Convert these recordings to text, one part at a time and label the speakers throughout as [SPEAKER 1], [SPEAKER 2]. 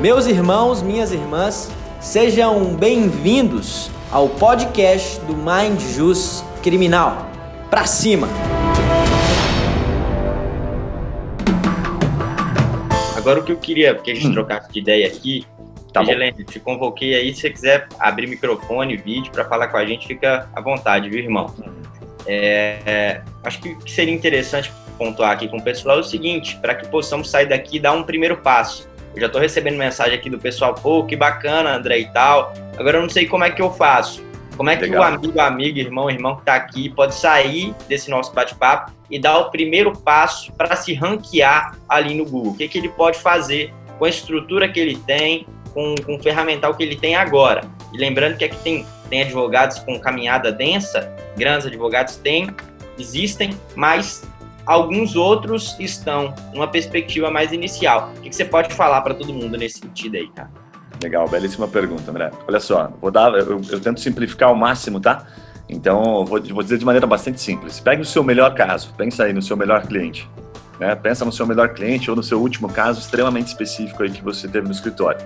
[SPEAKER 1] Meus irmãos, minhas irmãs, sejam bem-vindos ao podcast do Mind Jus Criminal. Pra cima!
[SPEAKER 2] Agora o que eu queria, porque a gente hum. trocar de ideia aqui, tá Helene, te convoquei aí, se você quiser abrir microfone, vídeo para falar com a gente, fica à vontade, viu, irmão? É, é, acho que seria interessante pontuar aqui com o pessoal é o seguinte, para que possamos sair daqui e dar um primeiro passo. Eu já estou recebendo mensagem aqui do pessoal, pô, que bacana, André e tal. Agora eu não sei como é que eu faço. Como é que Legal. o amigo, amigo, irmão, irmão que está aqui pode sair desse nosso bate-papo e dar o primeiro passo para se ranquear ali no Google? O que, que ele pode fazer com a estrutura que ele tem, com, com o ferramental que ele tem agora? E lembrando que aqui tem, tem advogados com caminhada densa, grandes advogados têm, existem, mas Alguns outros estão numa perspectiva mais inicial. O que, você pode falar para todo mundo nesse sentido aí, cara?
[SPEAKER 3] Legal, belíssima pergunta, André. Olha só, vou dar, eu, eu tento simplificar ao máximo, tá? Então, vou, vou dizer de maneira bastante simples. Pegue o seu melhor caso, pensa aí no seu melhor cliente. Né? Pensa no seu melhor cliente ou no seu último caso extremamente específico aí que você teve no escritório.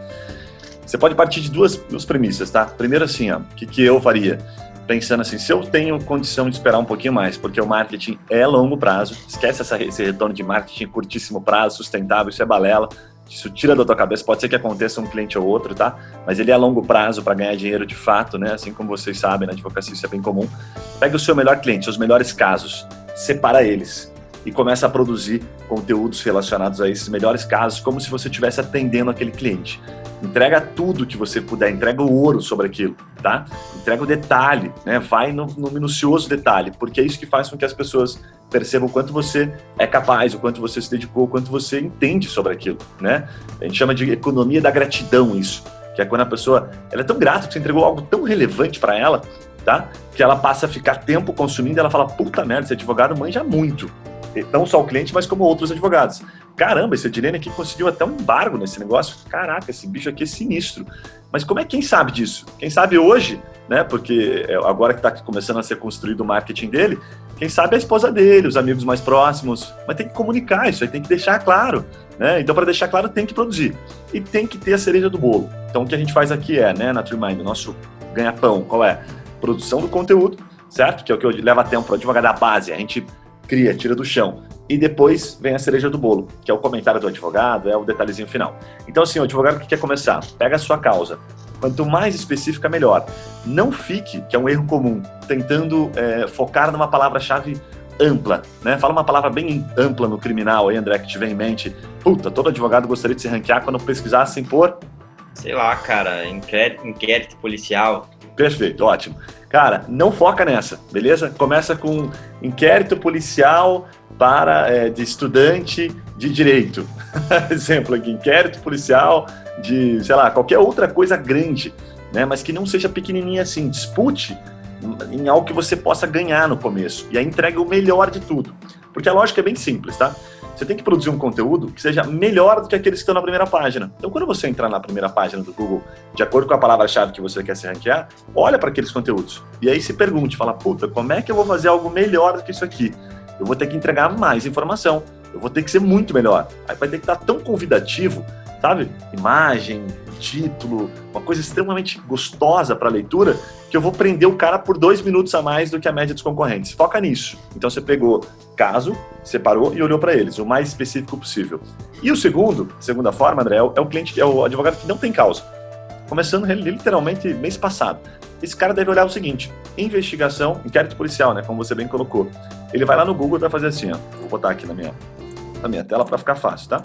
[SPEAKER 3] Você pode partir de duas, duas premissas, tá? Primeiro assim, o que, que eu faria? Pensando assim, se eu tenho condição de esperar um pouquinho mais, porque o marketing é longo prazo, esquece essa, esse retorno de marketing curtíssimo prazo, sustentável, isso é balela, isso tira da tua cabeça, pode ser que aconteça um cliente ou outro, tá? Mas ele é longo prazo para ganhar dinheiro de fato, né? Assim como vocês sabem, na advocacia isso é bem comum. Pega o seu melhor cliente, os melhores casos, separa eles, e começa a produzir conteúdos relacionados a esses melhores casos, como se você estivesse atendendo aquele cliente. Entrega tudo que você puder, entrega o ouro sobre aquilo, tá? Entrega o detalhe, né? Vai no, no minucioso detalhe, porque é isso que faz com que as pessoas percebam o quanto você é capaz, o quanto você se dedicou, o quanto você entende sobre aquilo, né? A gente chama de economia da gratidão isso, que é quando a pessoa ela é tão grata que você entregou algo tão relevante para ela, tá? Que ela passa a ficar tempo consumindo e ela fala, puta merda, esse advogado manja muito não só o cliente, mas como outros advogados. Caramba, esse Edilene aqui conseguiu até um embargo nesse negócio. Caraca, esse bicho aqui é sinistro. Mas como é quem sabe disso? Quem sabe hoje, né? Porque é, agora que está começando a ser construído o marketing dele, quem sabe a esposa dele, os amigos mais próximos. Mas tem que comunicar isso aí, tem que deixar claro. Né? Então, para deixar claro, tem que produzir. E tem que ter a cereja do bolo. Então, o que a gente faz aqui é, né, na TreeMind, o nosso ganha-pão, qual é? Produção do conteúdo, certo? Que é o que leva tempo para advogar da base. A gente cria, tira do chão. E depois vem a cereja do bolo, que é o comentário do advogado, é o detalhezinho final. Então, assim, o advogado que quer começar, pega a sua causa. Quanto mais específica, melhor. Não fique, que é um erro comum, tentando é, focar numa palavra-chave ampla, né? Fala uma palavra bem ampla no criminal aí, André, que te vem em mente. Puta, todo advogado gostaria de se ranquear quando pesquisassem por...
[SPEAKER 2] Sei lá, cara, inquérito, inquérito policial.
[SPEAKER 3] Perfeito, ótimo. Cara, não foca nessa, beleza? Começa com inquérito policial para é, de estudante de direito. Exemplo aqui, inquérito policial de, sei lá, qualquer outra coisa grande, né? Mas que não seja pequenininha assim. Dispute em algo que você possa ganhar no começo. E aí entrega o melhor de tudo. Porque a lógica é bem simples, tá? Você tem que produzir um conteúdo que seja melhor do que aqueles que estão na primeira página. Então, quando você entrar na primeira página do Google, de acordo com a palavra-chave que você quer se ranquear, olha para aqueles conteúdos. E aí se pergunte, fala, puta, como é que eu vou fazer algo melhor do que isso aqui? Eu vou ter que entregar mais informação. Eu vou ter que ser muito melhor. Aí vai ter que estar tão convidativo, sabe? Imagem, título, uma coisa extremamente gostosa para a leitura, que eu vou prender o cara por dois minutos a mais do que a média dos concorrentes. Foca nisso. Então você pegou caso, separou e olhou para eles, o mais específico possível. E o segundo, segunda forma, André, é o cliente, é o advogado que não tem causa. Começando literalmente mês passado. Esse cara deve olhar o seguinte: investigação, inquérito policial, né? Como você bem colocou. Ele vai lá no Google e vai fazer assim, ó. Vou botar aqui na minha, na minha tela para ficar fácil, tá?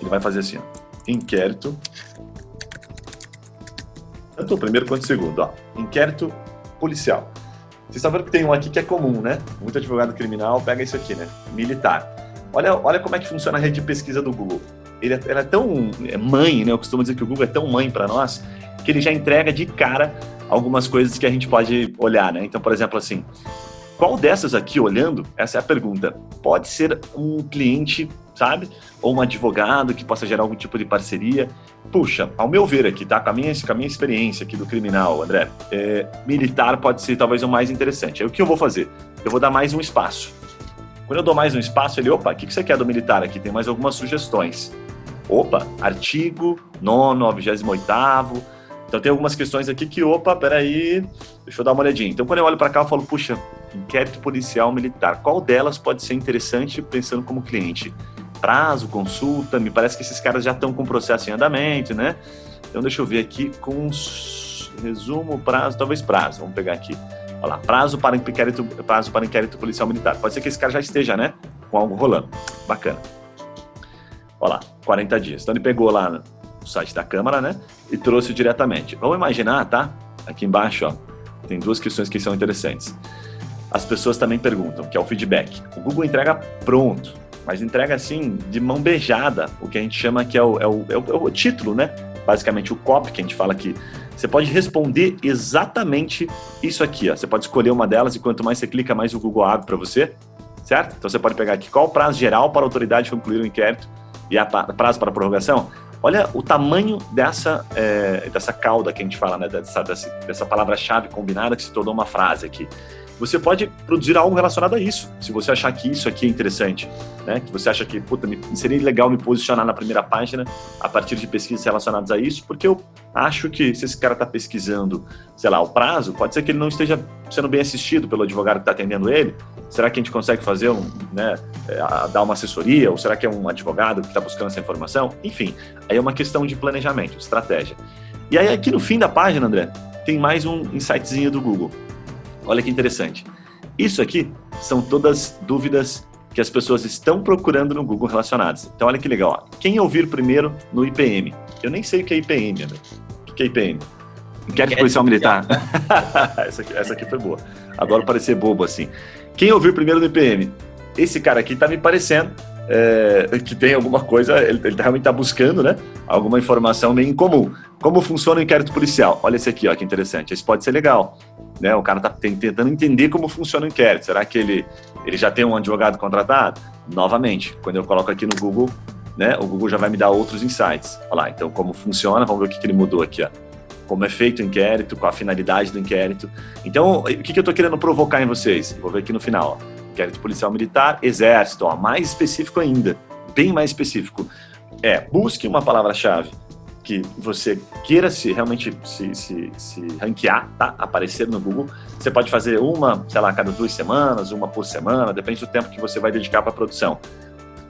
[SPEAKER 3] Ele vai fazer assim, ó inquérito. Tanto o primeiro quanto o segundo, ó. Inquérito policial. Vocês vendo que tem um aqui que é comum, né? Muito advogado criminal pega isso aqui, né? Militar. Olha, olha como é que funciona a rede de pesquisa do Google. Ele é, ela é tão é mãe, né? Eu costumo dizer que o Google é tão mãe para nós que ele já entrega de cara algumas coisas que a gente pode olhar, né? Então, por exemplo, assim, qual dessas aqui, olhando, essa é a pergunta, pode ser um cliente sabe? Ou um advogado que possa gerar algum tipo de parceria. Puxa, ao meu ver aqui, tá? Com a minha, com a minha experiência aqui do criminal, André, é, militar pode ser talvez o mais interessante. Aí o que eu vou fazer? Eu vou dar mais um espaço. Quando eu dou mais um espaço, ele, opa, o que você quer do militar aqui? Tem mais algumas sugestões. Opa, artigo 9, 28 então tem algumas questões aqui que, opa, peraí, deixa eu dar uma olhadinha. Então quando eu olho para cá, eu falo, puxa, inquérito policial militar, qual delas pode ser interessante pensando como cliente? Prazo, consulta, me parece que esses caras já estão com o processo em andamento, né? Então deixa eu ver aqui com resumo, prazo, talvez prazo, vamos pegar aqui. Olha lá, prazo para inquérito, prazo para inquérito policial militar. Pode ser que esse cara já esteja, né? Com algo rolando. Bacana. Olha lá, 40 dias. Então ele pegou lá no site da Câmara, né? E trouxe diretamente. Vamos imaginar, tá? Aqui embaixo, ó, tem duas questões que são interessantes. As pessoas também perguntam, que é o feedback. O Google entrega pronto, mas entrega assim, de mão beijada, o que a gente chama que é o, é o, é o, é o título, né? Basicamente o copy que a gente fala aqui. Você pode responder exatamente isso aqui. Ó. Você pode escolher uma delas e quanto mais você clica, mais o Google abre para você, certo? Então você pode pegar aqui qual o prazo geral para a autoridade concluir o inquérito e a prazo para a prorrogação. Olha o tamanho dessa, é, dessa cauda que a gente fala, né? dessa, dessa, dessa palavra-chave combinada que se tornou uma frase aqui você pode produzir algo relacionado a isso. Se você achar que isso aqui é interessante, né? Que você acha que, puta, seria legal me posicionar na primeira página a partir de pesquisas relacionadas a isso, porque eu acho que se esse cara está pesquisando, sei lá, o prazo, pode ser que ele não esteja sendo bem assistido pelo advogado que está atendendo ele. Será que a gente consegue fazer um, né, é, dar uma assessoria? Ou será que é um advogado que está buscando essa informação? Enfim, aí é uma questão de planejamento, de estratégia. E aí aqui no fim da página, André, tem mais um insightzinho do Google. Olha que interessante. Isso aqui são todas dúvidas que as pessoas estão procurando no Google relacionadas. Então, olha que legal. Ó. Quem ouvir primeiro no IPM? Eu nem sei o que é IPM, André. O que é IPM? Inquérito Policial Militar. essa, aqui, essa aqui foi boa. Adoro parecer bobo assim. Quem ouvir primeiro no IPM? Esse cara aqui tá me parecendo é, que tem alguma coisa, ele, ele realmente está buscando, né? Alguma informação meio incomum. Como funciona o inquérito policial? Olha esse aqui, ó, que interessante. Esse pode ser legal. Né? O cara está tentando entender como funciona o inquérito. Será que ele, ele já tem um advogado contratado? Novamente, quando eu coloco aqui no Google, né, o Google já vai me dar outros insights. Olha lá, então como funciona, vamos ver o que, que ele mudou aqui. Ó. Como é feito o inquérito, qual a finalidade do inquérito. Então, o que, que eu estou querendo provocar em vocês? Vou ver aqui no final. Ó inquérito policial militar, exército, ó, mais específico ainda, bem mais específico. É, busque uma palavra-chave que você queira se realmente se, se, se ranquear, tá? Aparecer no Google. Você pode fazer uma, sei lá, a cada duas semanas, uma por semana, depende do tempo que você vai dedicar para a produção.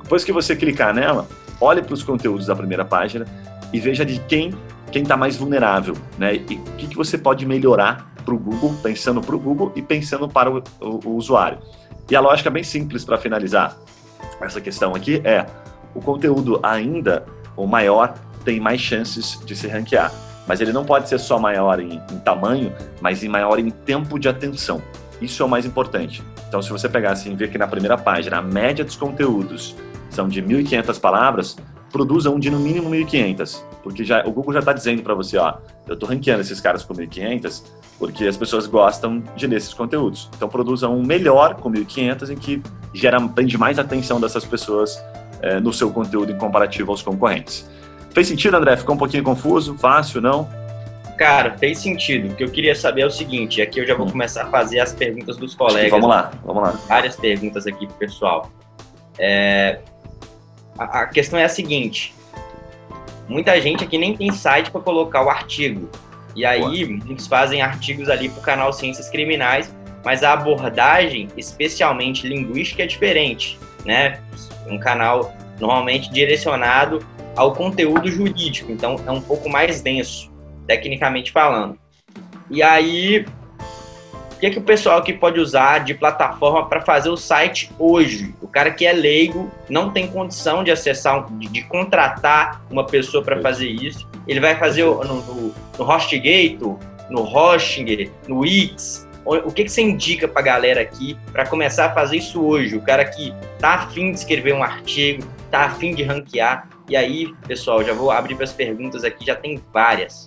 [SPEAKER 3] Depois que você clicar nela, olhe para os conteúdos da primeira página e veja de quem quem está mais vulnerável, né? E o que, que você pode melhorar para o Google, pensando para o Google e pensando para o, o, o usuário. E a lógica bem simples para finalizar essa questão aqui é o conteúdo ainda, o maior, tem mais chances de se ranquear. Mas ele não pode ser só maior em, em tamanho, mas em maior em tempo de atenção. Isso é o mais importante. Então, se você pegar assim e ver que na primeira página a média dos conteúdos são de 1.500 palavras, produza um de no mínimo 1.500, porque já, o Google já está dizendo para você, ó, eu estou ranqueando esses caras com 1.500 porque as pessoas gostam de ler esses conteúdos. Então produza um melhor com 1.500 em que gera, prende mais atenção dessas pessoas é, no seu conteúdo em comparativo aos concorrentes. Fez sentido, André? Ficou um pouquinho confuso? Fácil, não?
[SPEAKER 2] Cara, fez sentido. O que eu queria saber é o seguinte, aqui eu já vou hum. começar a fazer as perguntas dos colegas.
[SPEAKER 3] Vamos lá, vamos lá.
[SPEAKER 2] Várias perguntas aqui pro pessoal. É, a, a questão é a seguinte: muita gente aqui nem tem site para colocar o artigo. E aí, Boa. muitos fazem artigos ali para o canal Ciências Criminais, mas a abordagem, especialmente linguística, é diferente, né? Um canal normalmente direcionado ao conteúdo jurídico, então é um pouco mais denso, tecnicamente falando. E aí, que, é que o pessoal aqui pode usar de plataforma para fazer o site hoje? O cara que é leigo não tem condição de acessar, de, de contratar uma pessoa para fazer isso. Ele vai fazer no, no, no HostGator, no Hosting, no Wix. O que, que você indica para a galera aqui para começar a fazer isso hoje? O cara que tá afim de escrever um artigo, tá afim de ranquear. E aí, pessoal, já vou abrir para as perguntas aqui, já tem várias.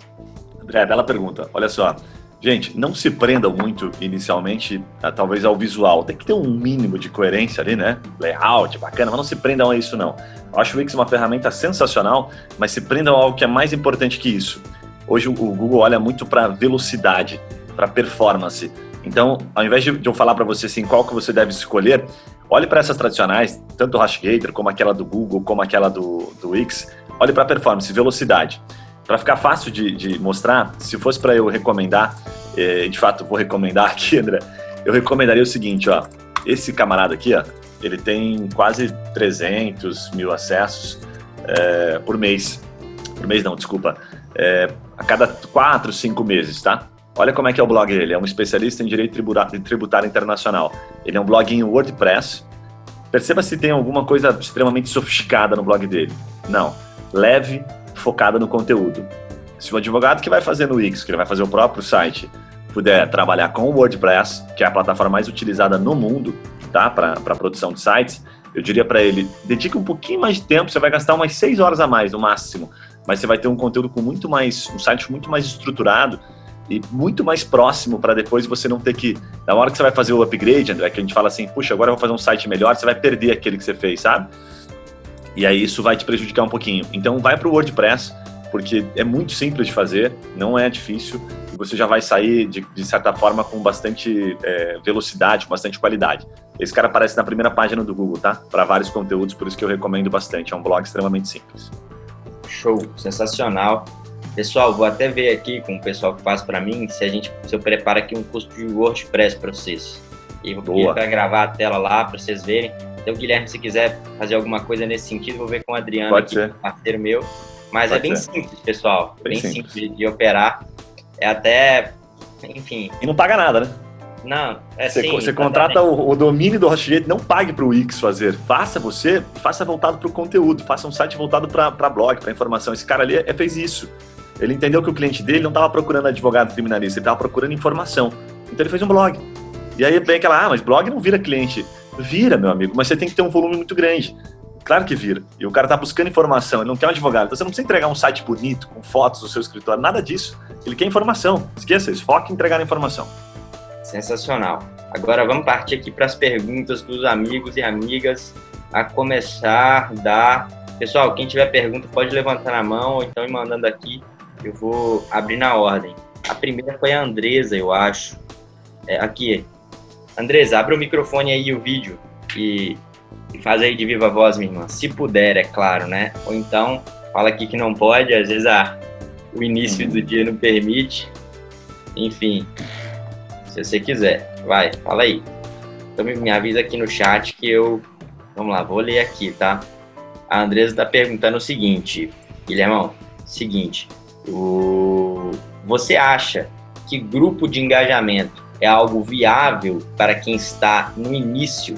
[SPEAKER 3] André, bela pergunta. Olha só, Gente, não se prendam muito inicialmente, a, talvez ao visual. Tem que ter um mínimo de coerência ali, né? Layout, bacana, mas não se prendam a isso, não. Eu acho o Wix uma ferramenta sensacional, mas se prendam a algo que é mais importante que isso. Hoje o Google olha muito para velocidade, para performance. Então, ao invés de eu falar para você assim, qual que você deve escolher, Olhe para essas tradicionais, tanto o HashGator como aquela do Google, como aquela do, do Wix. Olhe para performance, velocidade. Para ficar fácil de, de, mostrar, se fosse para eu recomendar, eh, de fato vou recomendar aqui, André, eu recomendaria o seguinte, ó. Esse camarada aqui, ó, ele tem quase 300 mil acessos é, por mês. Por mês não, desculpa. É, a cada 4, 5 meses, tá? Olha como é que é o blog dele. É um especialista em direito tributário internacional. Ele é um blog em WordPress. Perceba se tem alguma coisa extremamente sofisticada no blog dele. Não. Leve, focada no conteúdo. Se o advogado que vai fazer no Wix, que ele vai fazer o próprio site, puder trabalhar com o WordPress, que é a plataforma mais utilizada no mundo, tá, para produção de sites, eu diria para ele, dedique um pouquinho mais de tempo, você vai gastar umas seis horas a mais no máximo, mas você vai ter um conteúdo com muito mais, um site muito mais estruturado e muito mais próximo para depois você não ter que, na hora que você vai fazer o upgrade, André, que a gente fala assim, puxa, agora eu vou fazer um site melhor, você vai perder aquele que você fez, sabe? E aí isso vai te prejudicar um pouquinho. Então vai para o WordPress, porque é muito simples de fazer, não é difícil, e você já vai sair, de, de certa forma, com bastante é, velocidade, com bastante qualidade. Esse cara aparece na primeira página do Google, tá? Para vários conteúdos, por isso que eu recomendo bastante. É um blog extremamente simples.
[SPEAKER 2] Show, sensacional. Pessoal, vou até ver aqui com o pessoal que faz para mim se a gente se eu preparo aqui um curso de WordPress para vocês. E vou pedir para gravar a tela lá para vocês verem. Então, Guilherme, se quiser fazer alguma coisa nesse sentido, vou ver com o Adriano, Pode aqui, ser. parceiro meu. Mas é Pode é bem ser. simples, pessoal. Bem, bem simples. simples de operar. É até, enfim.
[SPEAKER 3] E não paga nada, né?
[SPEAKER 2] Não, é
[SPEAKER 3] Você,
[SPEAKER 2] sim,
[SPEAKER 3] você contrata o, o, domínio do HostGate, não pague para o Wix fazer. Faça você, faça voltado para o conteúdo, faça um site voltado para blog, para informação. Esse cara ali é, fez isso. Ele entendeu que o cliente dele não estava procurando advogado criminalista, ele estava procurando informação. Então ele fez um blog. E aí vem aquela, ah, mas blog não vira cliente. Vira, meu amigo, mas você tem que ter um volume muito grande. Claro que vira. E o cara tá buscando informação, ele não quer um advogado. Então você não precisa entregar um site bonito, com fotos do seu escritório, nada disso. Ele quer informação. Esqueça isso, foque em entregar informação.
[SPEAKER 2] Sensacional. Agora vamos partir aqui para as perguntas dos amigos e amigas. A começar da. Pessoal, quem tiver pergunta pode levantar na mão ou então ir mandando aqui. Eu vou abrir na ordem. A primeira foi a Andresa, eu acho. É, aqui. Andresa, abre o microfone aí e o vídeo. E e faz aí de viva voz, minha irmã. Se puder, é claro, né? Ou então, fala aqui que não pode, às vezes ah, o início do dia não permite. Enfim, se você quiser, vai, fala aí. Então me avisa aqui no chat que eu. Vamos lá, vou ler aqui, tá? A Andresa está perguntando o seguinte, Guilhermão, seguinte, o... você acha que grupo de engajamento é algo viável para quem está no início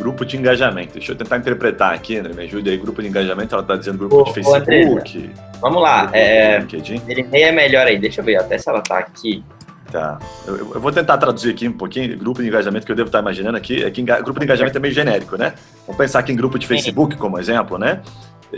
[SPEAKER 3] Grupo de engajamento. Deixa eu tentar interpretar aqui, André, me ajude aí. Grupo de engajamento, ela está dizendo grupo ô, de Facebook.
[SPEAKER 2] Vamos lá. É, ele é melhor aí. Deixa eu ver até se ela está aqui.
[SPEAKER 3] Tá. Eu, eu, vou tentar traduzir aqui um pouquinho. Grupo de engajamento que eu devo estar imaginando aqui é que grupo de engajamento é meio genérico, né? Vamos pensar aqui em grupo de Facebook como exemplo, né?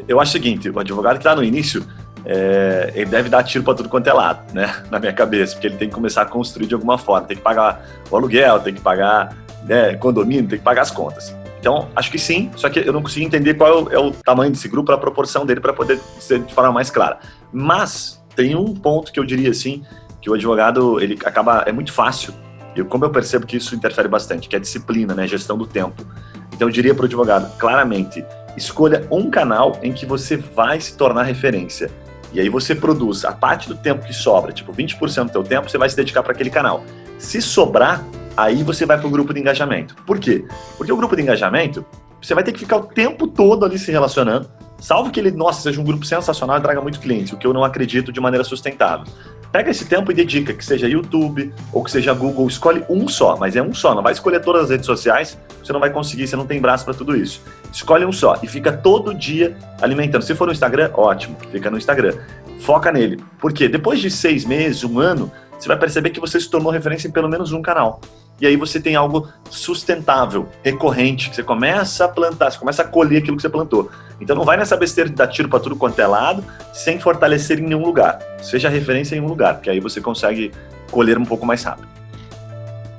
[SPEAKER 3] Eu acho o seguinte: o advogado que está no início, é, ele deve dar tiro para tudo quanto é lado, né? Na minha cabeça, porque ele tem que começar a construir de alguma forma. Tem que pagar o aluguel, tem que pagar né, condomínio, tem que pagar as contas. Então, acho que sim, só que eu não consigo entender qual é o, é tamanho desse grupo, a proporção dele para poder ser de forma mais clara. Mas tem um ponto que eu diria assim, que o advogado, ele acaba, é muito fácil, e como eu percebo que isso interfere bastante, que é disciplina, né, gestão do tempo. Então, eu diria para o advogado, claramente, escolha um canal em que você vai se tornar referência. E aí você produz a parte do tempo que sobra, tipo 20% do teu tempo, você vai se dedicar para aquele canal. Se sobrar, aí você vai para o grupo de engajamento. Por quê? Porque o grupo de engajamento, você vai ter que ficar o tempo todo ali se relacionando, salvo que ele, nossa, seja um grupo sensacional e traga muito cliente, o que eu não acredito de maneira sustentável. Pega esse tempo e dedica, que seja YouTube ou que seja Google, escolhe um só, mas é um só, não vai escolher todas as redes sociais, você não vai conseguir, você não tem braço para tudo isso. Escolhe um só e fica todo dia alimentando. Se for no Instagram, ótimo, fica no Instagram. Foca nele. Porque depois de seis meses, um ano, você vai perceber que você se tornou referência em pelo menos um canal e aí você tem algo sustentável, recorrente, que você começa a plantar, você começa a colher aquilo que você plantou. Então não vai nessa besteira de dar tiro para tudo quanto é lado, sem fortalecer em nenhum lugar. Seja referência em um lugar, porque aí você consegue colher um pouco mais rápido.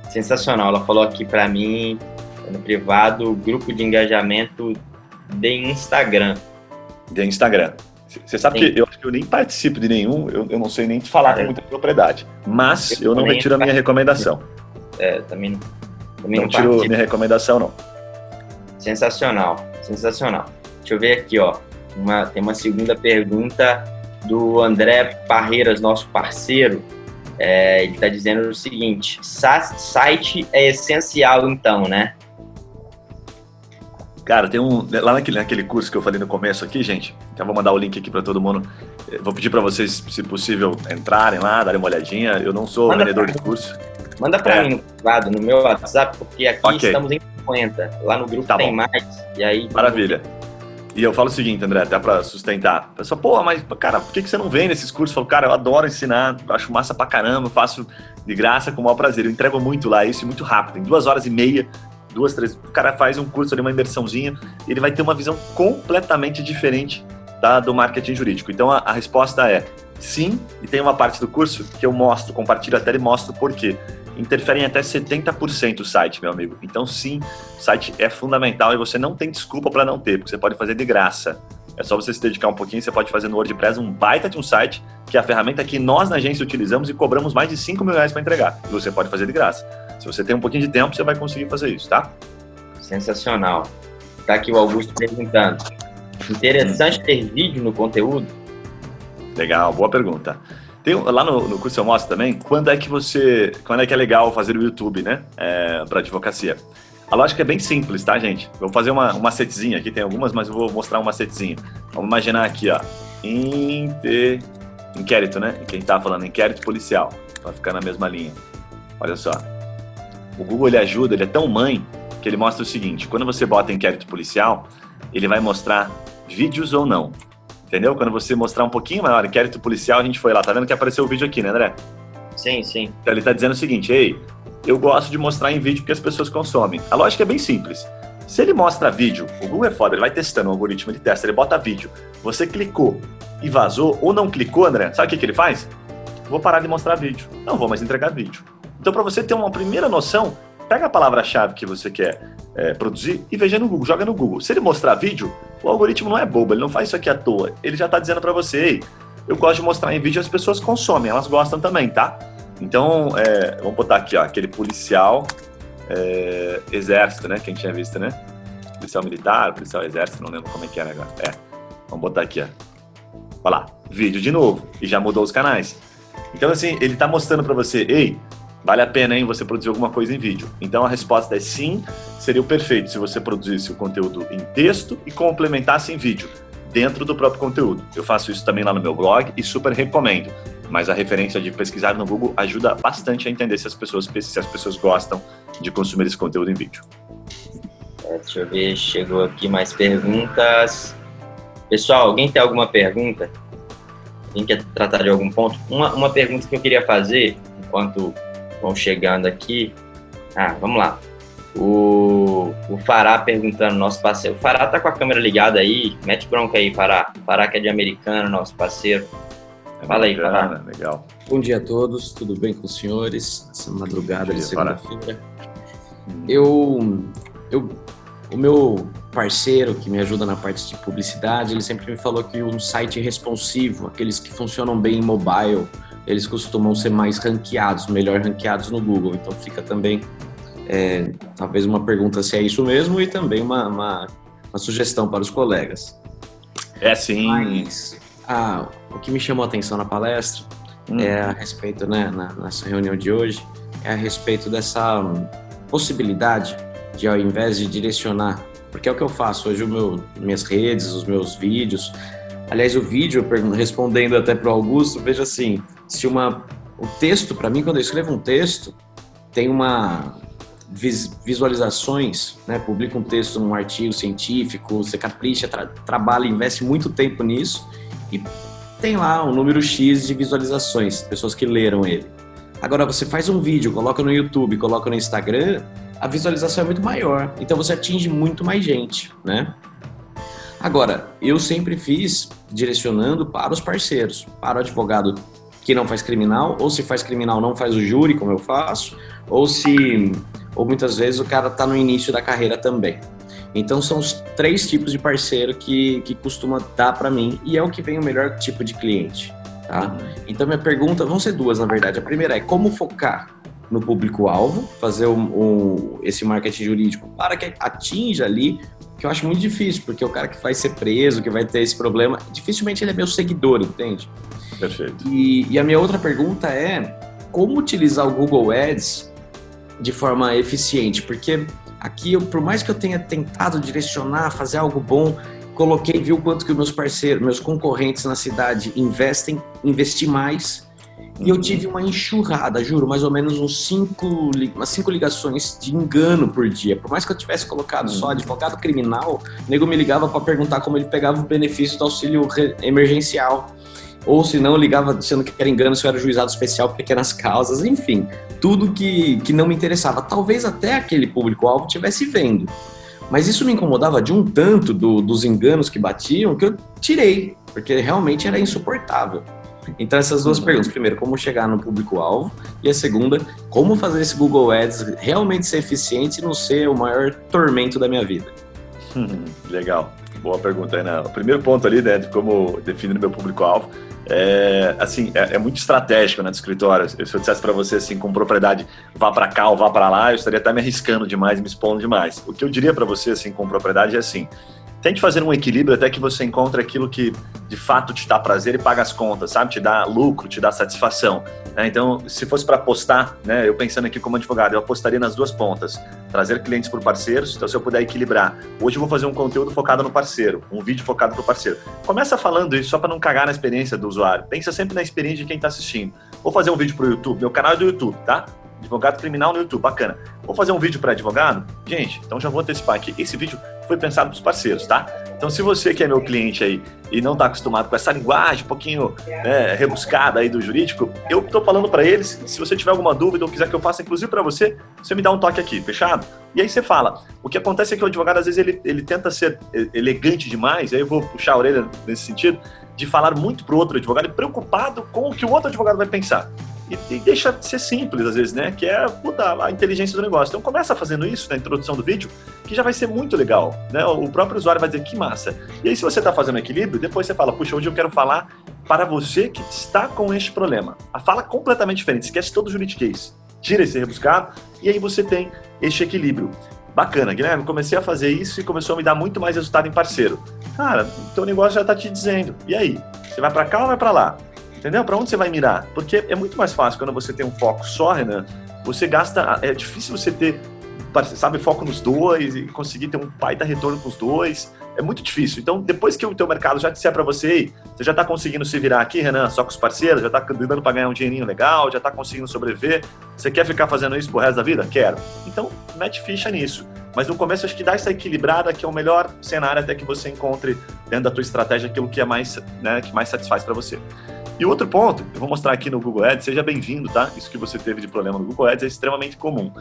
[SPEAKER 2] Sensacional. Ela falou aqui para mim, no privado, grupo de engajamento de Instagram.
[SPEAKER 3] De Instagram. Você sabe Sim. que eu eu nem participo de nenhum, eu, eu não sei nem te falar com muita propriedade. Mas eu, eu não retiro a minha recomendação.
[SPEAKER 2] É, também,
[SPEAKER 3] também não, não tiro minha recomendação, não.
[SPEAKER 2] Sensacional, sensacional. Deixa eu ver aqui, ó. Uma, tem uma segunda pergunta do André Parreiras, nosso parceiro. É, ele está dizendo o seguinte: site é essencial, então, né?
[SPEAKER 3] Cara, tem um. Lá naquele, naquele curso que eu falei no começo aqui, gente, então vou mandar o link aqui para todo mundo. Vou pedir para vocês, se possível, entrarem lá, darem uma olhadinha. Eu não sou Manda vendedor de curso.
[SPEAKER 2] Manda para é. mim no privado, no meu WhatsApp, porque aqui okay. estamos em 50. Lá no grupo tá tem mais. E aí.
[SPEAKER 3] Maravilha. E eu falo o seguinte, André, até para sustentar. A pessoa, pô, mas, cara, por que, que você não vem nesses cursos? Eu falo, cara, eu adoro ensinar, acho massa pra caramba, faço de graça com o maior prazer. Eu entrego muito lá, isso muito rápido. Em duas horas e meia, duas, três. O cara faz um curso ali, uma imersãozinha, ele vai ter uma visão completamente diferente da, do marketing jurídico. Então a, a resposta é sim, e tem uma parte do curso que eu mostro, compartilho até e mostro por quê interfere em até 70% o site, meu amigo. Então, sim, o site é fundamental e você não tem desculpa para não ter, porque você pode fazer de graça. É só você se dedicar um pouquinho, você pode fazer no WordPress um baita de um site, que é a ferramenta que nós na agência utilizamos e cobramos mais de 5 mil reais para entregar. E você pode fazer de graça. Se você tem um pouquinho de tempo, você vai conseguir fazer isso, tá?
[SPEAKER 2] Sensacional. Tá aqui o Augusto perguntando. Interessante ter vídeo no conteúdo?
[SPEAKER 3] Legal, boa pergunta. Tem, lá no, no curso eu mostro também quando é que você. Quando é que é legal fazer o YouTube, né? É, para advocacia. A lógica é bem simples, tá, gente? Vou fazer uma, uma macetezinha aqui, tem algumas, mas eu vou mostrar uma macetezinha. Vamos imaginar aqui, ó. Inter... Inquérito, né? Quem tá falando, inquérito policial, para ficar na mesma linha. Olha só. O Google ele ajuda, ele é tão mãe que ele mostra o seguinte: quando você bota inquérito policial, ele vai mostrar vídeos ou não. Entendeu? Quando você mostrar um pouquinho maior, inquérito policial, a gente foi lá. Tá vendo que apareceu o vídeo aqui, né, André?
[SPEAKER 2] Sim, sim.
[SPEAKER 3] Então ele tá dizendo o seguinte, ei, eu gosto de mostrar em vídeo porque as pessoas consomem. A lógica é bem simples. Se ele mostra vídeo, o Google é foda, ele vai testando o algoritmo, ele testa, ele bota vídeo. Você clicou e vazou, ou não clicou, André, sabe o que, que ele faz? Vou parar de mostrar vídeo. Não vou mais entregar vídeo. Então, para você ter uma primeira noção, pega a palavra-chave que você quer é, produzir e veja no Google, joga no Google. Se ele mostrar vídeo, o algoritmo não é bobo, ele não faz isso aqui à toa. Ele já está dizendo para você, ei, eu gosto de mostrar em vídeo, as pessoas consomem, elas gostam também, tá? Então, é, vamos botar aqui, ó, aquele policial é, exército, né? Quem tinha visto, né? Policial militar, policial exército, não lembro como é que era agora. É, vamos botar aqui, ó. Olha lá, vídeo de novo, e já mudou os canais. Então, assim, ele está mostrando para você, ei, Vale a pena, hein, você produzir alguma coisa em vídeo? Então a resposta é sim, seria o perfeito se você produzisse o conteúdo em texto e complementasse em vídeo, dentro do próprio conteúdo. Eu faço isso também lá no meu blog e super recomendo. Mas a referência de pesquisar no Google ajuda bastante a entender se as pessoas, se as pessoas gostam de consumir esse conteúdo em vídeo.
[SPEAKER 2] É, deixa eu ver, chegou aqui mais perguntas. Pessoal, alguém tem alguma pergunta? Quem quer tratar de algum ponto? Uma, uma pergunta que eu queria fazer, enquanto vão chegando aqui. Ah, vamos lá. O, o Fará perguntando, nosso parceiro. O Fará tá com a câmera ligada aí, mete bronca aí, Fará. Fará que é de americano, nosso parceiro. É Fala aí, Fará.
[SPEAKER 4] Legal. Bom dia a todos, tudo bem com os senhores? Essa madrugada de segunda-feira. Eu, eu, o meu parceiro que me ajuda na parte de publicidade, ele sempre me falou que um site responsivo, aqueles que funcionam bem em mobile, eles costumam ser mais ranqueados, melhor ranqueados no Google. Então fica também é, talvez uma pergunta se é isso mesmo e também uma, uma, uma sugestão para os colegas.
[SPEAKER 3] É sim.
[SPEAKER 4] Mas ah, o que me chamou a atenção na palestra hum. é a respeito, né, na, nessa reunião de hoje, é a respeito dessa possibilidade de ao invés de direcionar, porque é o que eu faço hoje, o meu, minhas redes, os meus vídeos. Aliás, o vídeo, respondendo até para o Augusto, veja assim, se uma o texto para mim quando eu escrevo um texto tem uma visualizações, né? Publica um texto num artigo científico, você capricha, tra trabalha, investe muito tempo nisso e tem lá um número X de visualizações, pessoas que leram ele. Agora você faz um vídeo, coloca no YouTube, coloca no Instagram, a visualização é muito maior, então você atinge muito mais gente, né? Agora, eu sempre fiz direcionando para os parceiros, para o advogado que não faz criminal, ou se faz criminal não faz o júri, como eu faço, ou se ou muitas vezes o cara está no início da carreira também. Então são os três tipos de parceiro que, que costuma dar para mim e é o que vem o melhor tipo de cliente. Tá? Então minha pergunta, vão ser duas na verdade. A primeira é como focar no público-alvo, fazer esse marketing jurídico para que atinja ali, que eu acho muito difícil, porque o cara que vai ser preso, que vai ter esse problema, dificilmente ele é meu seguidor, entende?
[SPEAKER 3] Perfeito.
[SPEAKER 4] E, e a minha outra pergunta é como utilizar o Google Ads de forma eficiente, porque aqui, eu, por mais que eu tenha tentado direcionar, fazer algo bom, coloquei, vi o quanto que meus parceiros, meus concorrentes na cidade investem, investi mais, e eu tive uma enxurrada, juro, mais ou menos uns cinco, umas cinco ligações de engano por dia. Por mais que eu tivesse colocado só advogado criminal, o nego me ligava para perguntar como ele pegava o benefício do auxílio emergencial. Ou se não, ligava dizendo que era engano se eu era juizado especial por pequenas causas, enfim, tudo que, que não me interessava. Talvez até aquele público-alvo estivesse vendo. Mas isso me incomodava de um tanto do, dos enganos que batiam que eu tirei, porque realmente era insuportável. Então, essas duas uhum. perguntas. Primeiro, como chegar no público-alvo. E a segunda, como fazer esse Google Ads realmente ser eficiente e não ser o maior tormento da minha vida.
[SPEAKER 3] Legal. Boa pergunta, Renan. O primeiro ponto ali, né, de como definir meu público-alvo, é, assim, é, é, muito estratégico né, do escritório. Se eu dissesse para você assim, com propriedade, vá para cá ou vá para lá, eu estaria até me arriscando demais, me expondo demais. O que eu diria para você, assim, com propriedade é assim: tente fazer um equilíbrio até que você encontre aquilo que de fato te dá prazer e paga as contas, sabe? Te dá lucro, te dá satisfação. Né? Então, se fosse para apostar, né? Eu pensando aqui como advogado, eu apostaria nas duas pontas: trazer clientes por parceiros. Então, se eu puder equilibrar, hoje eu vou fazer um conteúdo focado no parceiro, um vídeo focado no parceiro. Começa falando isso só para não cagar na experiência do usuário. Pensa sempre na experiência de quem está assistindo. Vou fazer um vídeo para o YouTube, meu canal é do YouTube, tá? advogado criminal no YouTube, bacana. Vou fazer um vídeo para advogado? Gente, então já vou antecipar aqui. Esse vídeo foi pensado para os parceiros, tá? Então, se você que é meu cliente aí e não está acostumado com essa linguagem um pouquinho né, rebuscada aí do jurídico, eu estou falando para eles. Se você tiver alguma dúvida ou quiser que eu faça, inclusive para você, você me dá um toque aqui, fechado? E aí você fala. O que acontece é que o advogado, às vezes, ele, ele tenta ser elegante demais, aí eu vou puxar a orelha nesse sentido, de falar muito para o outro advogado, preocupado com o que o outro advogado vai pensar e, e, deixa de ser simples às vezes, né? Que é puta, a inteligência do negócio. Então começa fazendo isso na introdução do vídeo, que já vai ser muito legal, né? O próprio usuário vai dizer que massa. E aí se você está fazendo equilíbrio, depois você fala, puxa, hoje eu quero falar para você que está com este problema. A fala é completamente diferente, esquece todo o juridiquês. Tira esse rebuscado e aí você tem este equilíbrio. Bacana, Guilherme, comecei a fazer isso e começou a me dar muito mais resultado em parceiro. Cara, o teu negócio já está te dizendo. E aí? Você vai para cá ou vai para lá? Entendeu? Para onde você vai mirar? Porque é muito mais fácil quando você tem um foco só, Renan. Você gasta. É difícil você ter, sabe, foco nos dois e conseguir ter um baita retorno com os dois. É muito difícil. Então, depois que o teu mercado já disser para você, você já está conseguindo se virar aqui, Renan, só com os parceiros, já está dando para ganhar um dinheirinho legal, já está conseguindo sobreviver. Você quer ficar fazendo isso pro resto da vida? Quero. Então, mete ficha nisso. Mas no começo acho que dá essa equilibrada que é o melhor cenário até que você encontre dentro da tua estratégia aquilo que é mais, né, que mais satisfaz para você. E outro ponto, eu vou mostrar aqui no Google Ads, seja bem-vindo, tá? Isso que você teve de problema no Google Ads é extremamente comum.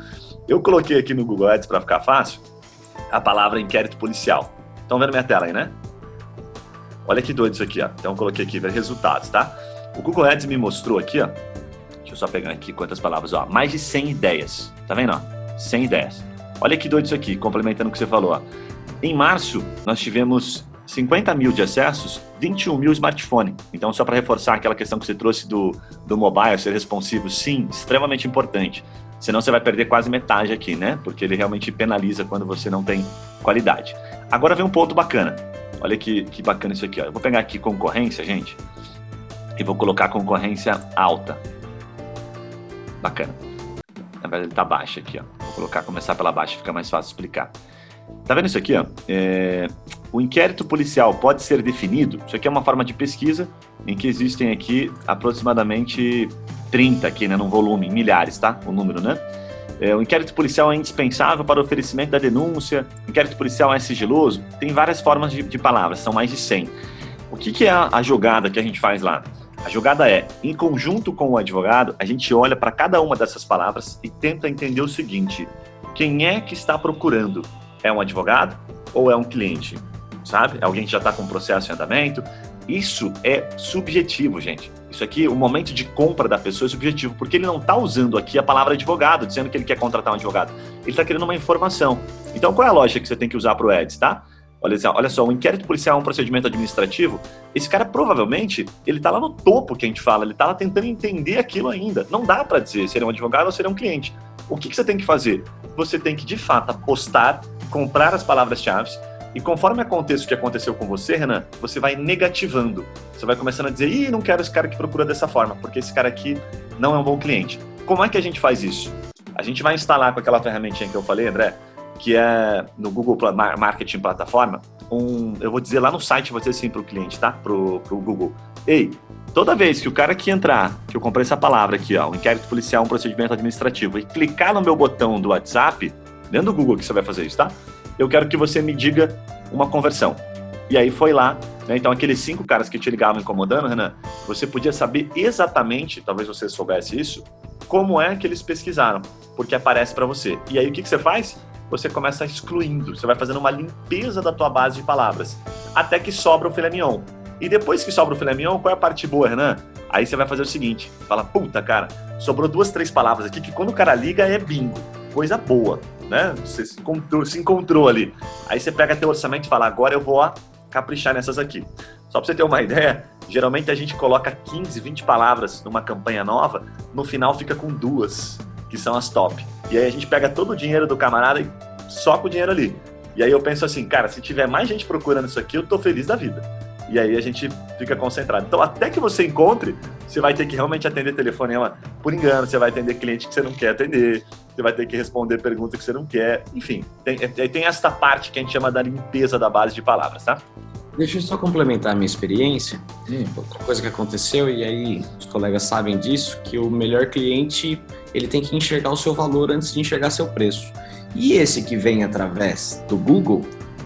[SPEAKER 3] Eu coloquei aqui no Google Ads para ficar fácil a palavra inquérito policial. Estão vendo minha tela aí, né? Olha que doido isso aqui, ó. Então eu coloquei aqui, ver resultados, tá? O Google Ads me mostrou aqui, ó. Deixa eu só pegar aqui quantas palavras, ó. Mais de 100 ideias. Tá vendo, ó? 100 ideias. Olha que doido isso aqui, complementando o que você falou, ó. Em março, nós tivemos 50 mil de acessos, 21 mil smartphone. Então, só para reforçar aquela questão que você trouxe do, do mobile ser responsivo, sim, extremamente importante. Senão você vai perder quase metade aqui, né? Porque ele realmente penaliza quando você não tem qualidade. Agora vem um ponto bacana. Olha que, que bacana isso aqui. Ó. Eu vou pegar aqui concorrência, gente, e vou colocar concorrência alta. Bacana. Na verdade, ele está baixa aqui. Ó. Vou colocar, começar pela baixa, fica mais fácil explicar. Tá vendo isso aqui? Ó? É... O inquérito policial pode ser definido. Isso aqui é uma forma de pesquisa em que existem aqui aproximadamente 30 aqui, né, num volume, milhares, tá? O número, né? É, o inquérito policial é indispensável para o oferecimento da denúncia. O inquérito policial é sigiloso. Tem várias formas de, de palavras, são mais de 100. O que, que é a, a jogada que a gente faz lá? A jogada é, em conjunto com o advogado, a gente olha para cada uma dessas palavras e tenta entender o seguinte: quem é que está procurando? É um advogado ou é um cliente? Sabe? É alguém que já está com um processo em andamento. Isso é subjetivo, gente. Isso aqui, o momento de compra da pessoa é subjetivo, porque ele não está usando aqui a palavra advogado, dizendo que ele quer contratar um advogado. Ele está querendo uma informação. Então, qual é a lógica que você tem que usar para o Eds, tá? Olha, olha só, um inquérito policial é um procedimento administrativo. Esse cara provavelmente ele está lá no topo que a gente fala, ele está lá tentando entender aquilo ainda. Não dá para dizer se ele é um advogado ou se ele é um cliente. O que, que você tem que fazer? Você tem que de fato apostar, comprar as palavras-chave e conforme aconteça o que aconteceu com você, Renan, você vai negativando. Você vai começando a dizer, ih, não quero esse cara que procura dessa forma, porque esse cara aqui não é um bom cliente. Como é que a gente faz isso? A gente vai instalar com aquela ferramentinha que eu falei, André, que é no Google Marketing Plataforma, um, eu vou dizer lá no site, vou dizer assim para o cliente, tá? Pro, pro Google. Ei, toda vez que o cara que entrar, que eu comprei essa palavra aqui, ó, um inquérito policial, um procedimento administrativo, e clicar no meu botão do WhatsApp, dentro do Google que você vai fazer isso, tá? eu quero que você me diga uma conversão. E aí foi lá, né? Então aqueles cinco caras que te ligavam incomodando, Renan, você podia saber exatamente, talvez você soubesse isso, como é que eles pesquisaram, porque aparece para você. E aí o que, que você faz? Você começa excluindo, você vai fazendo uma limpeza da tua base de palavras, até que sobra o filé mignon. E depois que sobra o filé mignon, qual é a parte boa, Renan? Aí você vai fazer o seguinte, fala, puta, cara, sobrou duas, três palavras aqui que quando o cara liga é bingo, coisa boa né? Você se encontrou, se encontrou ali. Aí você pega teu orçamento e fala, agora eu vou caprichar nessas aqui. Só para você ter uma ideia, geralmente a gente coloca 15, 20 palavras numa campanha nova, no final fica com duas, que são as top. E aí a gente pega todo o dinheiro do camarada e soca o dinheiro ali. E aí eu penso assim, cara, se tiver mais gente procurando isso aqui, eu tô feliz da vida. E aí a gente fica concentrado. Então, até que você encontre, você vai ter que realmente atender telefonema por engano, você vai atender cliente que você não quer atender, você vai ter que responder pergunta que você não quer. Enfim, tem, é, tem esta parte que a gente chama da limpeza da base de palavras, tá?
[SPEAKER 4] Deixa eu só complementar a minha experiência. Hum. Outra coisa que aconteceu, e aí os colegas sabem disso, que o melhor cliente ele tem que enxergar o seu valor antes de enxergar seu preço. E esse que vem através do Google,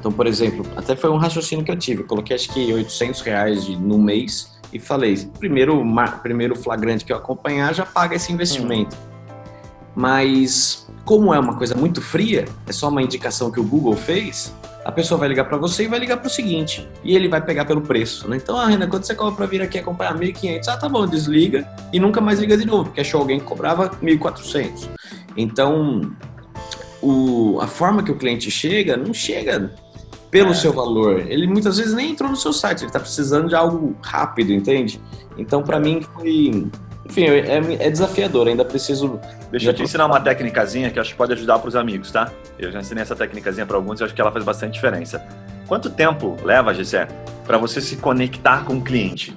[SPEAKER 4] então, por exemplo, até foi um raciocínio que eu tive. Eu coloquei acho que 800 reais no mês e falei: primeiro, primeiro flagrante que eu acompanhar já paga esse investimento. Hum. Mas, como é uma coisa muito fria, é só uma indicação que o Google fez, a pessoa vai ligar para você e vai ligar para o seguinte, e ele vai pegar pelo preço, né? Então, ah, Renan, quando você cobra para vir aqui acompanhar 1.500, ah, tá bom, desliga e nunca mais liga de novo, porque achou alguém que cobrava 1.400. Então, o, a forma que o cliente chega, não chega pelo é. seu valor. Ele muitas vezes nem entrou no seu site, ele está precisando de algo rápido, entende? Então, para mim, foi. Enfim, é, é, desafiador, ainda preciso.
[SPEAKER 3] Deixa eu te ensinar uma técnicazinha que acho que pode ajudar para os amigos, tá? Eu já ensinei essa técnicazinha para alguns e acho que ela faz bastante diferença. Quanto tempo leva, Gessé, para você se conectar com o cliente?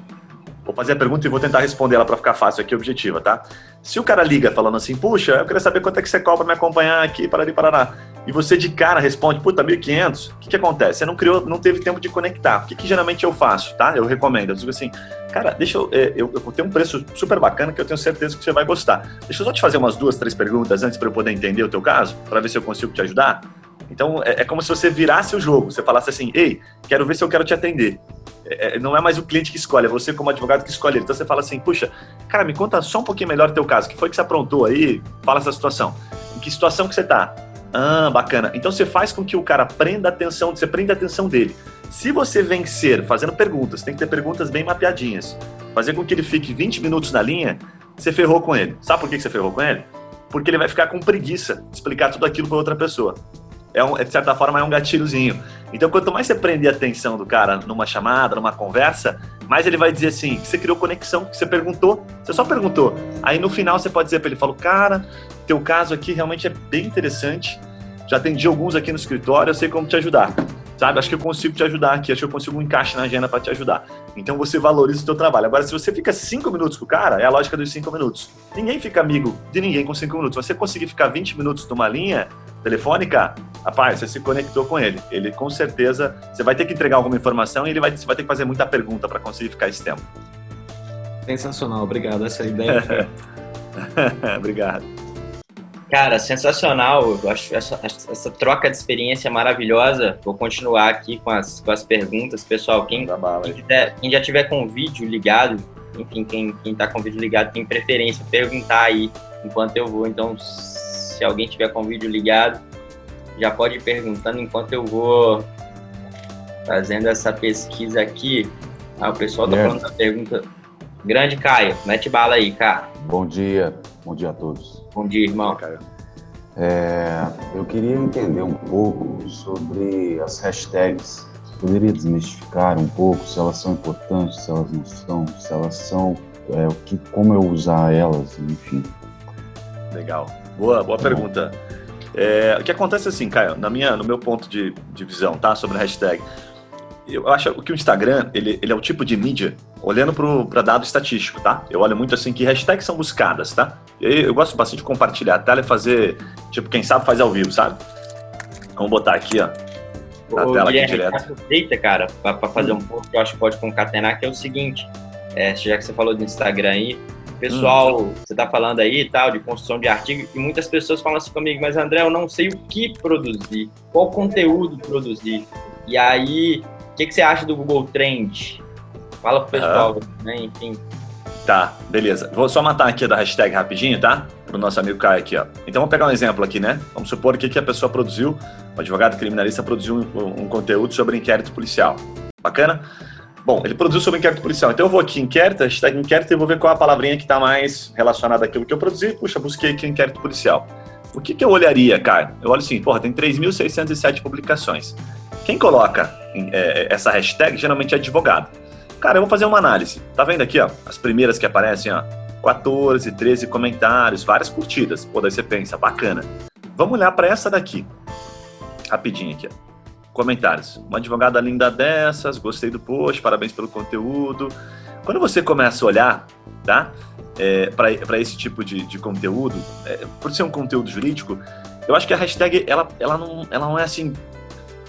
[SPEAKER 3] Vou fazer a pergunta e vou tentar responder ela para ficar fácil aqui, objetiva, tá? Se o cara liga falando assim, puxa, eu queria saber quanto é que você cobra me acompanhar aqui, para ali, Paraná. E você de cara responde, puta, 1.500, o que, que acontece? Você não criou, não teve tempo de conectar. O que, que geralmente eu faço, tá? Eu recomendo. Eu digo assim, cara, deixa eu, é, eu, eu tenho um preço super bacana que eu tenho certeza que você vai gostar. Deixa eu só te fazer umas duas, três perguntas antes para eu poder entender o teu caso, para ver se eu consigo te ajudar. Então, é, é, como se você virasse o jogo. Você falasse assim, ei, quero ver se eu quero te atender. É, é, não é mais o cliente que escolhe, é você como advogado que escolhe. Então, você fala assim, puxa, cara, me conta só um pouquinho melhor o teu caso. O que foi que você aprontou aí? Fala essa situação. Em que situação que você está? Ah, bacana. Então, você faz com que o cara prenda a atenção, você prenda a atenção dele. Se você vencer fazendo perguntas, tem que ter perguntas bem mapeadinhas. Fazer com que ele fique 20 minutos na linha, você ferrou com ele. Sabe por que você ferrou com ele? Porque ele vai ficar com preguiça de explicar tudo aquilo para outra pessoa é, um, de certa forma, é um gatilhozinho. Então, quanto mais você prender a atenção do cara numa chamada, numa conversa, mais ele vai dizer assim, que você criou conexão, que você perguntou, você só perguntou. Aí no final você pode dizer para ele, falou, cara, teu caso aqui realmente é bem interessante, já atendi alguns aqui no escritório, eu sei como te ajudar. Sabe? Acho que eu consigo te ajudar aqui, acho que eu consigo um encaixe na agenda para te ajudar. Então você valoriza o teu trabalho. Agora, se você fica cinco minutos com o cara, é a lógica dos cinco minutos. Ninguém fica amigo de ninguém com cinco minutos. Você conseguir ficar 20 minutos numa linha telefônica, rapaz, você se conectou com ele. Ele com certeza, você vai ter que entregar alguma informação e ele vai, você vai ter que fazer muita pergunta para conseguir ficar esse tempo.
[SPEAKER 4] Sensacional, obrigado. Essa ideia.
[SPEAKER 3] obrigado.
[SPEAKER 2] Cara, sensacional. Eu acho essa, essa troca de experiência é maravilhosa. Vou continuar aqui com as, com as perguntas, pessoal. Quem, quem, quiser, quem já tiver com o vídeo ligado, enfim, quem, quem tá com o vídeo ligado tem preferência, perguntar aí enquanto eu vou. Então, se alguém tiver com o vídeo ligado, já pode ir perguntando enquanto eu vou fazendo essa pesquisa aqui. Ah, o pessoal tá falando da pergunta. Grande Caio, mete bala aí, cara.
[SPEAKER 5] Bom dia, bom dia a todos.
[SPEAKER 2] Bom dia, irmão.
[SPEAKER 5] É, eu queria entender um pouco sobre as hashtags poderia desmistificar um pouco se elas são importantes, se elas não são, se elas são, é, o que, como eu usar elas, enfim.
[SPEAKER 3] Legal. Boa, boa pergunta. É, o que acontece assim, Caio, na minha, no meu ponto de, de visão, tá, sobre a hashtag, eu acho que o Instagram, ele, ele é o tipo de mídia, olhando para dado estatístico, tá? Eu olho muito assim que hashtags são buscadas, tá? Eu, eu gosto bastante de compartilhar a tela e fazer, tipo, quem sabe faz ao vivo, sabe? Vamos botar aqui, ó, na
[SPEAKER 2] Ô,
[SPEAKER 3] tela aqui direto.
[SPEAKER 2] Aproveita, cara, para fazer um ponto que eu acho que pode concatenar, que é o seguinte, é, já que você falou do Instagram aí, pessoal,
[SPEAKER 3] Hum.
[SPEAKER 2] você tá falando aí e tal, de construção de artigo, e muitas pessoas falam assim comigo, mas André, eu não sei o que produzir, qual conteúdo produzir. E aí, o que, que você acha do Google Trend? Fala pro pessoal, né? Enfim.
[SPEAKER 3] Tá, beleza. Vou só matar aqui da hashtag rapidinho, tá? Pro nosso amigo Caio aqui, ó. Então vamos pegar um exemplo aqui, né? Vamos supor que, que a pessoa produziu, o advogado criminalista produziu um, um conteúdo sobre inquérito policial. Bacana? Bom, ele produziu sobre inquérito policial. Então eu vou aqui, inquérito, hashtag inquérito, e vou ver qual é a palavrinha que está mais relacionada àquilo que eu produzi. Puxa, busquei aqui inquérito policial. O que, que eu olharia, Caio? Eu olho assim, porra, tem 3.607 publicações. Quem coloca é, essa hashtag geralmente é advogado. Cara, eu vou fazer uma análise. Tá vendo aqui, ó? As primeiras que aparecem, ó. 14, 13 comentários, várias curtidas. Pô, daí você pensa, bacana. Vamos olhar para essa daqui. Rapidinho aqui, ó. Comentários. Uma advogada linda dessas, gostei do post, parabéns pelo conteúdo. Quando você começa a olhar, tá? É, para esse tipo de, de conteúdo, é, por ser um conteúdo jurídico, eu acho que a hashtag ela, ela, não, ela não é assim,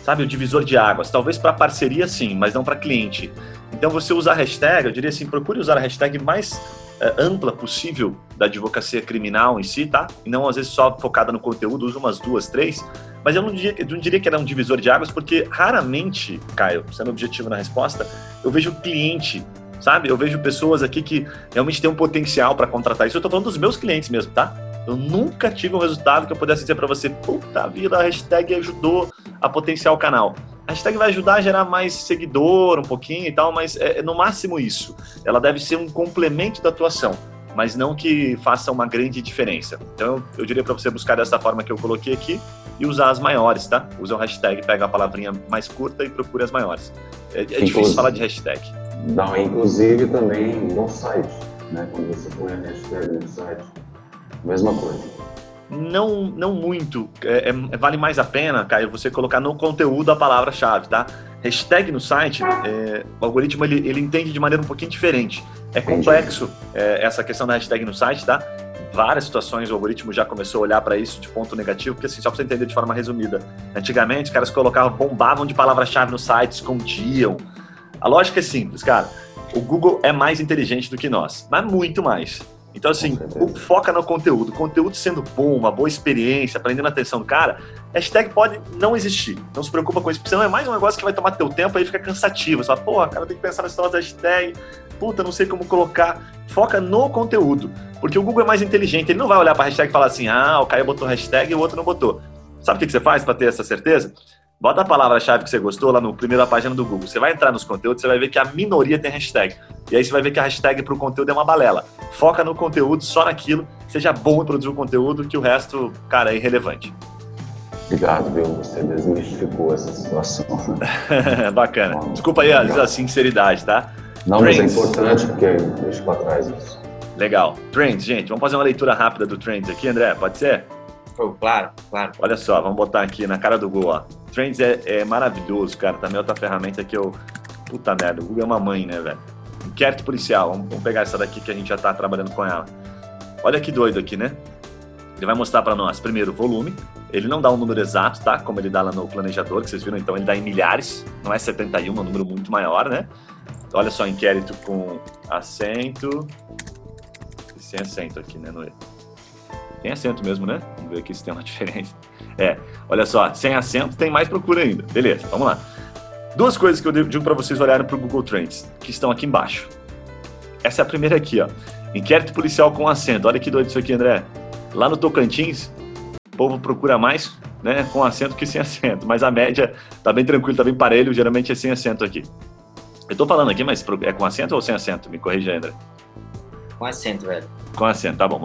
[SPEAKER 3] sabe, o divisor de águas. Talvez para parceria sim, mas não para cliente. Então você usar a hashtag, eu diria assim, procure usar a hashtag mais é, ampla possível da advocacia criminal em si, tá? E não às vezes só focada no conteúdo, usa umas duas, três. Mas eu não diria, eu não diria que era um divisor de águas, porque raramente, Caio, sendo objetivo na resposta, eu vejo cliente, sabe? Eu vejo pessoas aqui que realmente têm um potencial para contratar isso. Eu tô falando dos meus clientes mesmo, tá? Eu nunca tive um resultado que eu pudesse dizer para você, puta vida, a hashtag ajudou a potenciar o canal. A hashtag vai ajudar a gerar mais seguidor um pouquinho e tal, mas é no máximo isso. Ela deve ser um complemento da atuação, mas não que faça uma grande diferença. Então eu diria para você buscar dessa forma que eu coloquei aqui e usar as maiores, tá? Usa o hashtag, pega a palavrinha mais curta e procure as maiores. É, é difícil falar de hashtag.
[SPEAKER 5] Não, inclusive também no site, né? Quando você põe a hashtag no site, mesma coisa.
[SPEAKER 3] Não, não muito. É, é, vale mais a pena, Caio, você colocar no conteúdo a palavra-chave, tá? Hashtag no site, é, o algoritmo ele, ele entende de maneira um pouquinho diferente. É complexo é, essa questão da hashtag no site, tá? Várias situações o algoritmo já começou a olhar para isso de ponto negativo, porque assim, só para você entender de forma resumida. Antigamente, os caras colocavam, bombavam de palavra-chave no site, escondiam. A lógica é simples, cara. O Google é mais inteligente do que nós, mas muito mais. Então, assim, foca no conteúdo. Conteúdo sendo bom, uma boa experiência, prendendo a atenção do cara, hashtag pode não existir. Não se preocupa com isso, porque senão é mais um negócio que vai tomar teu tempo aí fica cansativo. Você fala, porra, cara, tem que pensar nessa história da hashtag, puta, não sei como colocar. Foca no conteúdo. Porque o Google é mais inteligente, ele não vai olhar pra hashtag e falar assim, ah, o Caio botou hashtag e o outro não botou. Sabe o que você faz para ter essa certeza? Bota a palavra-chave que você gostou lá no primeira página do Google. Você vai entrar nos conteúdos, você vai ver que a minoria tem hashtag. E aí você vai ver que a hashtag para o conteúdo é uma balela. Foca no conteúdo, só naquilo. Seja bom em produzir o conteúdo, que o resto, cara, é irrelevante.
[SPEAKER 5] Obrigado, viu? Você desmistificou essa situação.
[SPEAKER 3] Bacana. Desculpa aí a, a sinceridade, tá?
[SPEAKER 5] Não, mas é importante porque deixa para trás isso.
[SPEAKER 3] Legal. Trends, gente. Vamos fazer uma leitura rápida do Trends aqui, André? Pode ser?
[SPEAKER 2] Oh, claro, claro.
[SPEAKER 3] Olha só, vamos botar aqui na cara do Google, ó. Trends é, é maravilhoso, cara. Também é outra ferramenta que eu. Puta merda, o Google é uma mãe, né, velho? Inquérito policial. Vamos, vamos, pegar essa daqui que a gente já tá trabalhando com ela. Olha que doido aqui, né? Ele vai mostrar para nós, primeiro, o volume. Ele não dá um número exato, tá? Como ele dá lá no planejador, que vocês viram. Então, ele dá em milhares. Não é 71, é um número muito maior, né? Olha só, inquérito com acento. Sem acento aqui, né, no tem acento mesmo, né? Vamos ver aqui se tem uma diferença. É, olha só, sem acento tem mais procura ainda. Beleza, vamos lá. Duas coisas que eu digo para vocês olharem para o Google Trends, que estão aqui embaixo. Essa é a primeira aqui, ó. Inquérito policial com acento. Olha que doido isso aqui, André. Lá no Tocantins, o povo procura mais né, com acento que sem acento. Mas a média tá bem tranquilo, tá bem parelho, geralmente é sem acento aqui. Eu tô falando aqui, mas é com acento ou sem acento? Me corrija, André.
[SPEAKER 2] Com acento, velho.
[SPEAKER 3] Com acento, tá bom.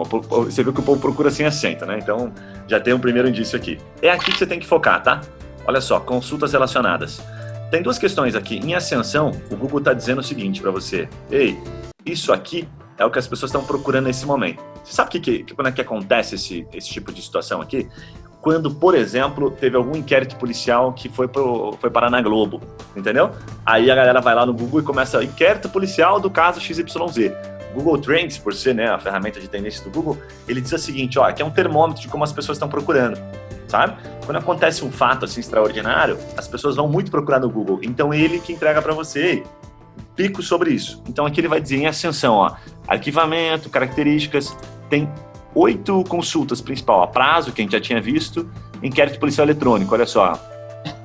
[SPEAKER 3] Você viu que o povo procura sem acento, né? Então já tem um primeiro indício aqui. É aqui que você tem que focar, tá? Olha só, consultas relacionadas. tem duas questões aqui. Em ascensão, o Google está dizendo o seguinte para você: ei, isso aqui é o que as pessoas estão procurando nesse momento. Você sabe que, que, quando é que acontece esse, esse tipo de situação aqui? Quando, por exemplo, teve algum inquérito policial que foi, pro, foi parar na Globo, entendeu? Aí a galera vai lá no Google e começa inquérito policial do caso XYZ. Google Trends, por ser né, a ferramenta de tendência do Google, ele diz o seguinte, ó, aqui é um termômetro de como as pessoas estão procurando, sabe? Quando acontece um fato assim extraordinário, as pessoas vão muito procurar no Google. Então ele que entrega para você pico sobre isso. Então aqui ele vai dizer em ascensão, ó, arquivamento, características, tem oito consultas principal, a prazo, que a gente já tinha visto, inquérito policial eletrônico, olha só,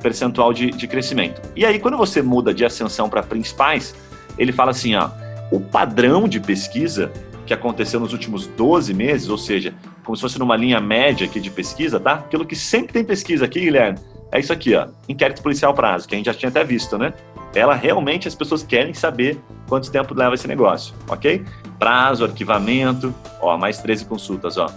[SPEAKER 3] percentual de, de crescimento. E aí, quando você muda de ascensão para principais, ele fala assim, ó, o padrão de pesquisa que aconteceu nos últimos 12 meses, ou seja, como se fosse numa linha média aqui de pesquisa, tá? Aquilo que sempre tem pesquisa aqui, Guilherme, é isso aqui, ó, inquérito policial prazo, que a gente já tinha até visto, né? Ela realmente as pessoas querem saber quanto tempo leva esse negócio, ok? Prazo, arquivamento, ó, mais 13 consultas, ó.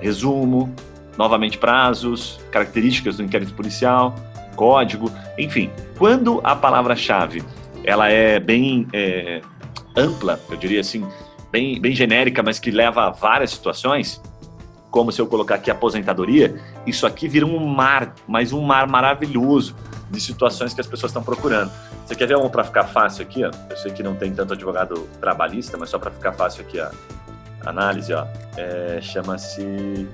[SPEAKER 3] Resumo, novamente prazos, características do inquérito policial, código, enfim. Quando a palavra-chave ela é bem é, ampla, eu diria assim, bem, bem genérica, mas que leva a várias situações, como se eu colocar aqui aposentadoria, isso aqui vira um mar, mas um mar maravilhoso de situações que as pessoas estão procurando. Você quer ver um para ficar fácil aqui? Ó? Eu sei que não tem tanto advogado trabalhista, mas só para ficar fácil aqui a análise, ó. É, Chama-se.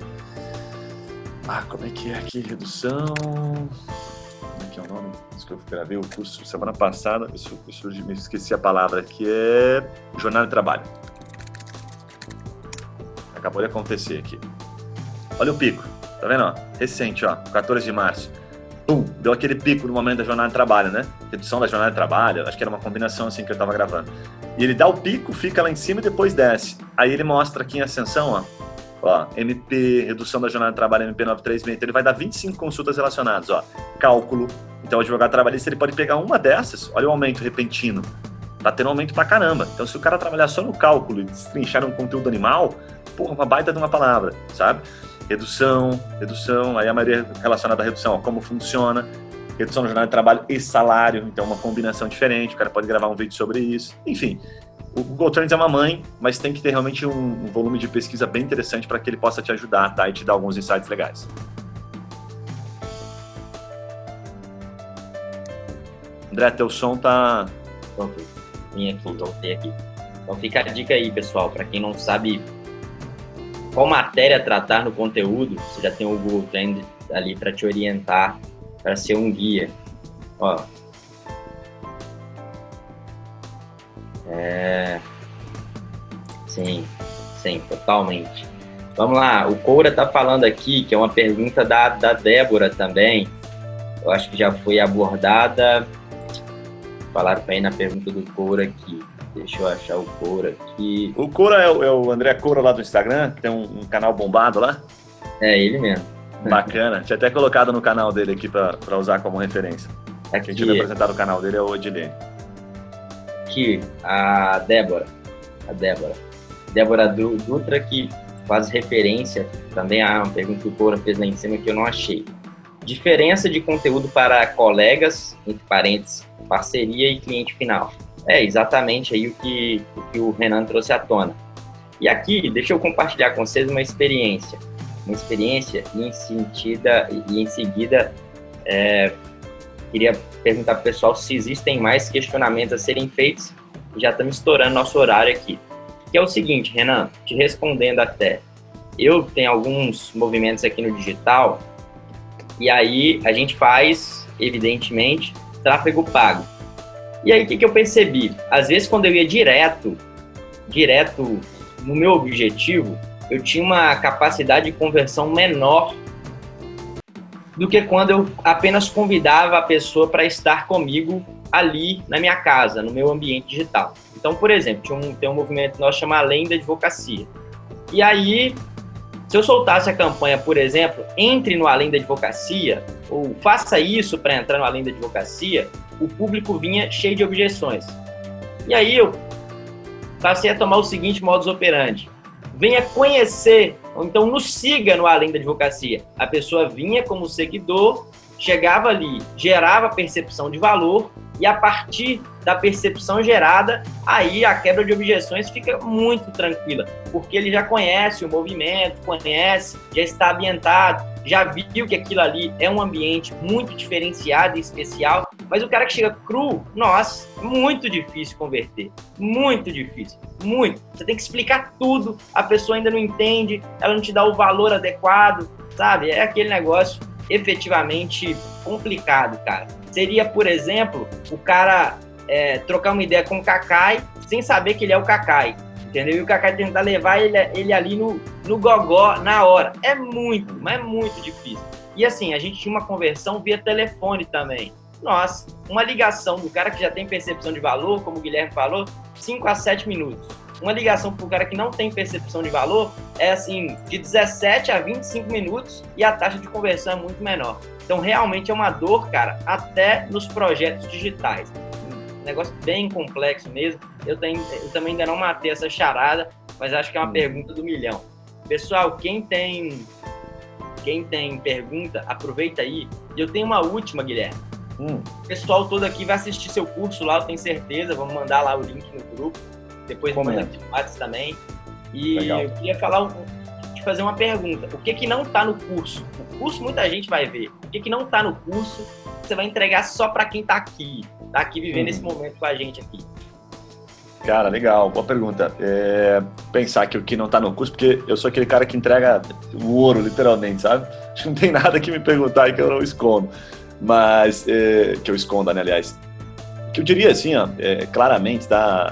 [SPEAKER 3] Ah, como é que é aqui? Redução. Como é que é o nome? Isso que eu gravei o curso semana passada, isso, isso me esqueci a palavra, que é jornada de trabalho. Acabou de acontecer aqui. Olha o pico, tá vendo? Ó? Recente, ó, 14 de março pum, deu aquele pico no momento da jornada de trabalho, né? Redução da jornada de trabalho, acho que era uma combinação assim que eu tava gravando. E ele dá o pico, fica lá em cima e depois desce. Aí ele mostra aqui em ascensão, ó, ó, MP, redução da jornada de trabalho, MP 936, então ele vai dar 25 consultas relacionadas, ó, cálculo. Então o advogado trabalhista ele pode pegar uma dessas, olha o aumento repentino. Tá tendo aumento pra caramba. Então se o cara trabalhar só no cálculo e destrinchar um conteúdo animal, porra, uma baita de uma palavra, sabe? Redução, redução, aí a maioria relacionada à redução, ó, como funciona, redução no jornal de trabalho e salário, então uma combinação diferente, o cara pode gravar um vídeo sobre isso, enfim. O Google Trends é uma mãe, mas tem que ter realmente um, um volume de pesquisa bem interessante para que ele possa te ajudar, tá? E te dar alguns insights legais. André, teu som tá.
[SPEAKER 2] Pronto, vim aqui, voltei aqui. Então fica a dica aí, pessoal, para quem não sabe qual matéria tratar no conteúdo, você já tem o Google Trend ali para te orientar, para ser um guia. Ó. É... Sim, sim, totalmente. Vamos lá, o Coura está falando aqui, que é uma pergunta da, da Débora também. Eu acho que já foi abordada. Falaram bem na pergunta do Coura aqui. Deixa eu achar o Cora aqui.
[SPEAKER 3] O Cora é o, é o André Cora lá do Instagram, que tem um, um, canal bombado lá?
[SPEAKER 2] É ele mesmo.
[SPEAKER 3] Bacana. Tinha até colocado no canal dele aqui para usar como referência. Aqui. Quem tiver apresentado o canal dele é o Odilene.
[SPEAKER 2] Aqui, a Débora. A Débora. Débora Dutra, que faz referência também a uma pergunta que o Cora fez lá em cima que eu não achei. Diferença de conteúdo para colegas, entre parênteses, parceria e cliente final. É exatamente aí o que, o que o Renan trouxe à tona. E aqui, deixa eu compartilhar com vocês uma experiência. Uma experiência e em, sentida, e em seguida é, queria perguntar para o pessoal se existem mais questionamentos a serem feitos. Já estamos estourando nosso horário aqui. Que é o seguinte, Renan, te respondendo até. Eu tenho alguns movimentos aqui no digital e aí a gente faz, evidentemente, tráfego pago. E aí, o que, que eu percebi? Às vezes, quando eu ia direto, direto no meu objetivo, eu tinha uma capacidade de conversão menor do que quando eu apenas convidava a pessoa para estar comigo ali na minha casa, no meu ambiente digital. Então, por exemplo, um, tem um movimento nosso chamado Além da Advocacia. E aí, se eu soltasse a campanha, por exemplo, entre no Além da Advocacia, ou faça isso para entrar no Além da Advocacia, o público vinha cheio de objeções. E aí eu passei a tomar o seguinte modus operandi. Venha conhecer, ou então nos siga no Além da Advocacia. A pessoa vinha como seguidor chegava ali, gerava percepção de valor e a partir da percepção gerada, aí a quebra de objeções fica muito tranquila, porque ele já conhece o movimento, conhece, já está ambientado, já viu que aquilo ali é um ambiente muito diferenciado e especial, mas o cara que chega cru, nossa, muito difícil converter, muito difícil, muito. Você tem que explicar tudo, a pessoa ainda não entende, ela não te dá o valor adequado, sabe? É aquele negócio efetivamente complicado, cara. Seria, por exemplo, o cara é, trocar uma ideia com o Kakai sem saber que ele é o Kakai, entendeu? E o Kakai tentar levar ele, ele ali no, no gogó na hora. É muito, mas é muito difícil. E assim, a gente tinha uma conversão via telefone também. Nossa, uma ligação do cara que já tem percepção de valor, como o Guilherme falou, 5 a 7 minutos. Uma ligação para o cara que não tem percepção de valor é assim, de 17 a 25 minutos e a taxa de conversão é muito menor. Então, realmente é uma dor, cara, até nos projetos digitais. Um negócio bem complexo mesmo. Eu, tenho, eu também ainda não matei essa charada, mas acho que é uma hum. pergunta do milhão. Pessoal, quem tem quem tem pergunta, aproveita aí. E eu tenho uma última, Guilherme. Hum. O pessoal todo aqui vai assistir seu curso lá, eu tenho certeza. Vamos mandar lá o link no grupo. Depois Comenta. manda aqui também. E Legal. eu queria falar, te fazer uma pergunta. O que que não está no curso? O curso muita gente vai ver. O que que não está no curso? Você vai entregar só para quem está aqui, está aqui vivendo hum. esse momento com a gente aqui.
[SPEAKER 3] Cara, legal, boa pergunta. É, pensar que o que não tá no curso, porque eu sou aquele cara que entrega o ouro, literalmente, sabe? Acho que não tem nada que me perguntar que eu não escondo. Mas, é, que eu esconda, né, aliás. O que eu diria, assim, ó, é, claramente, tá?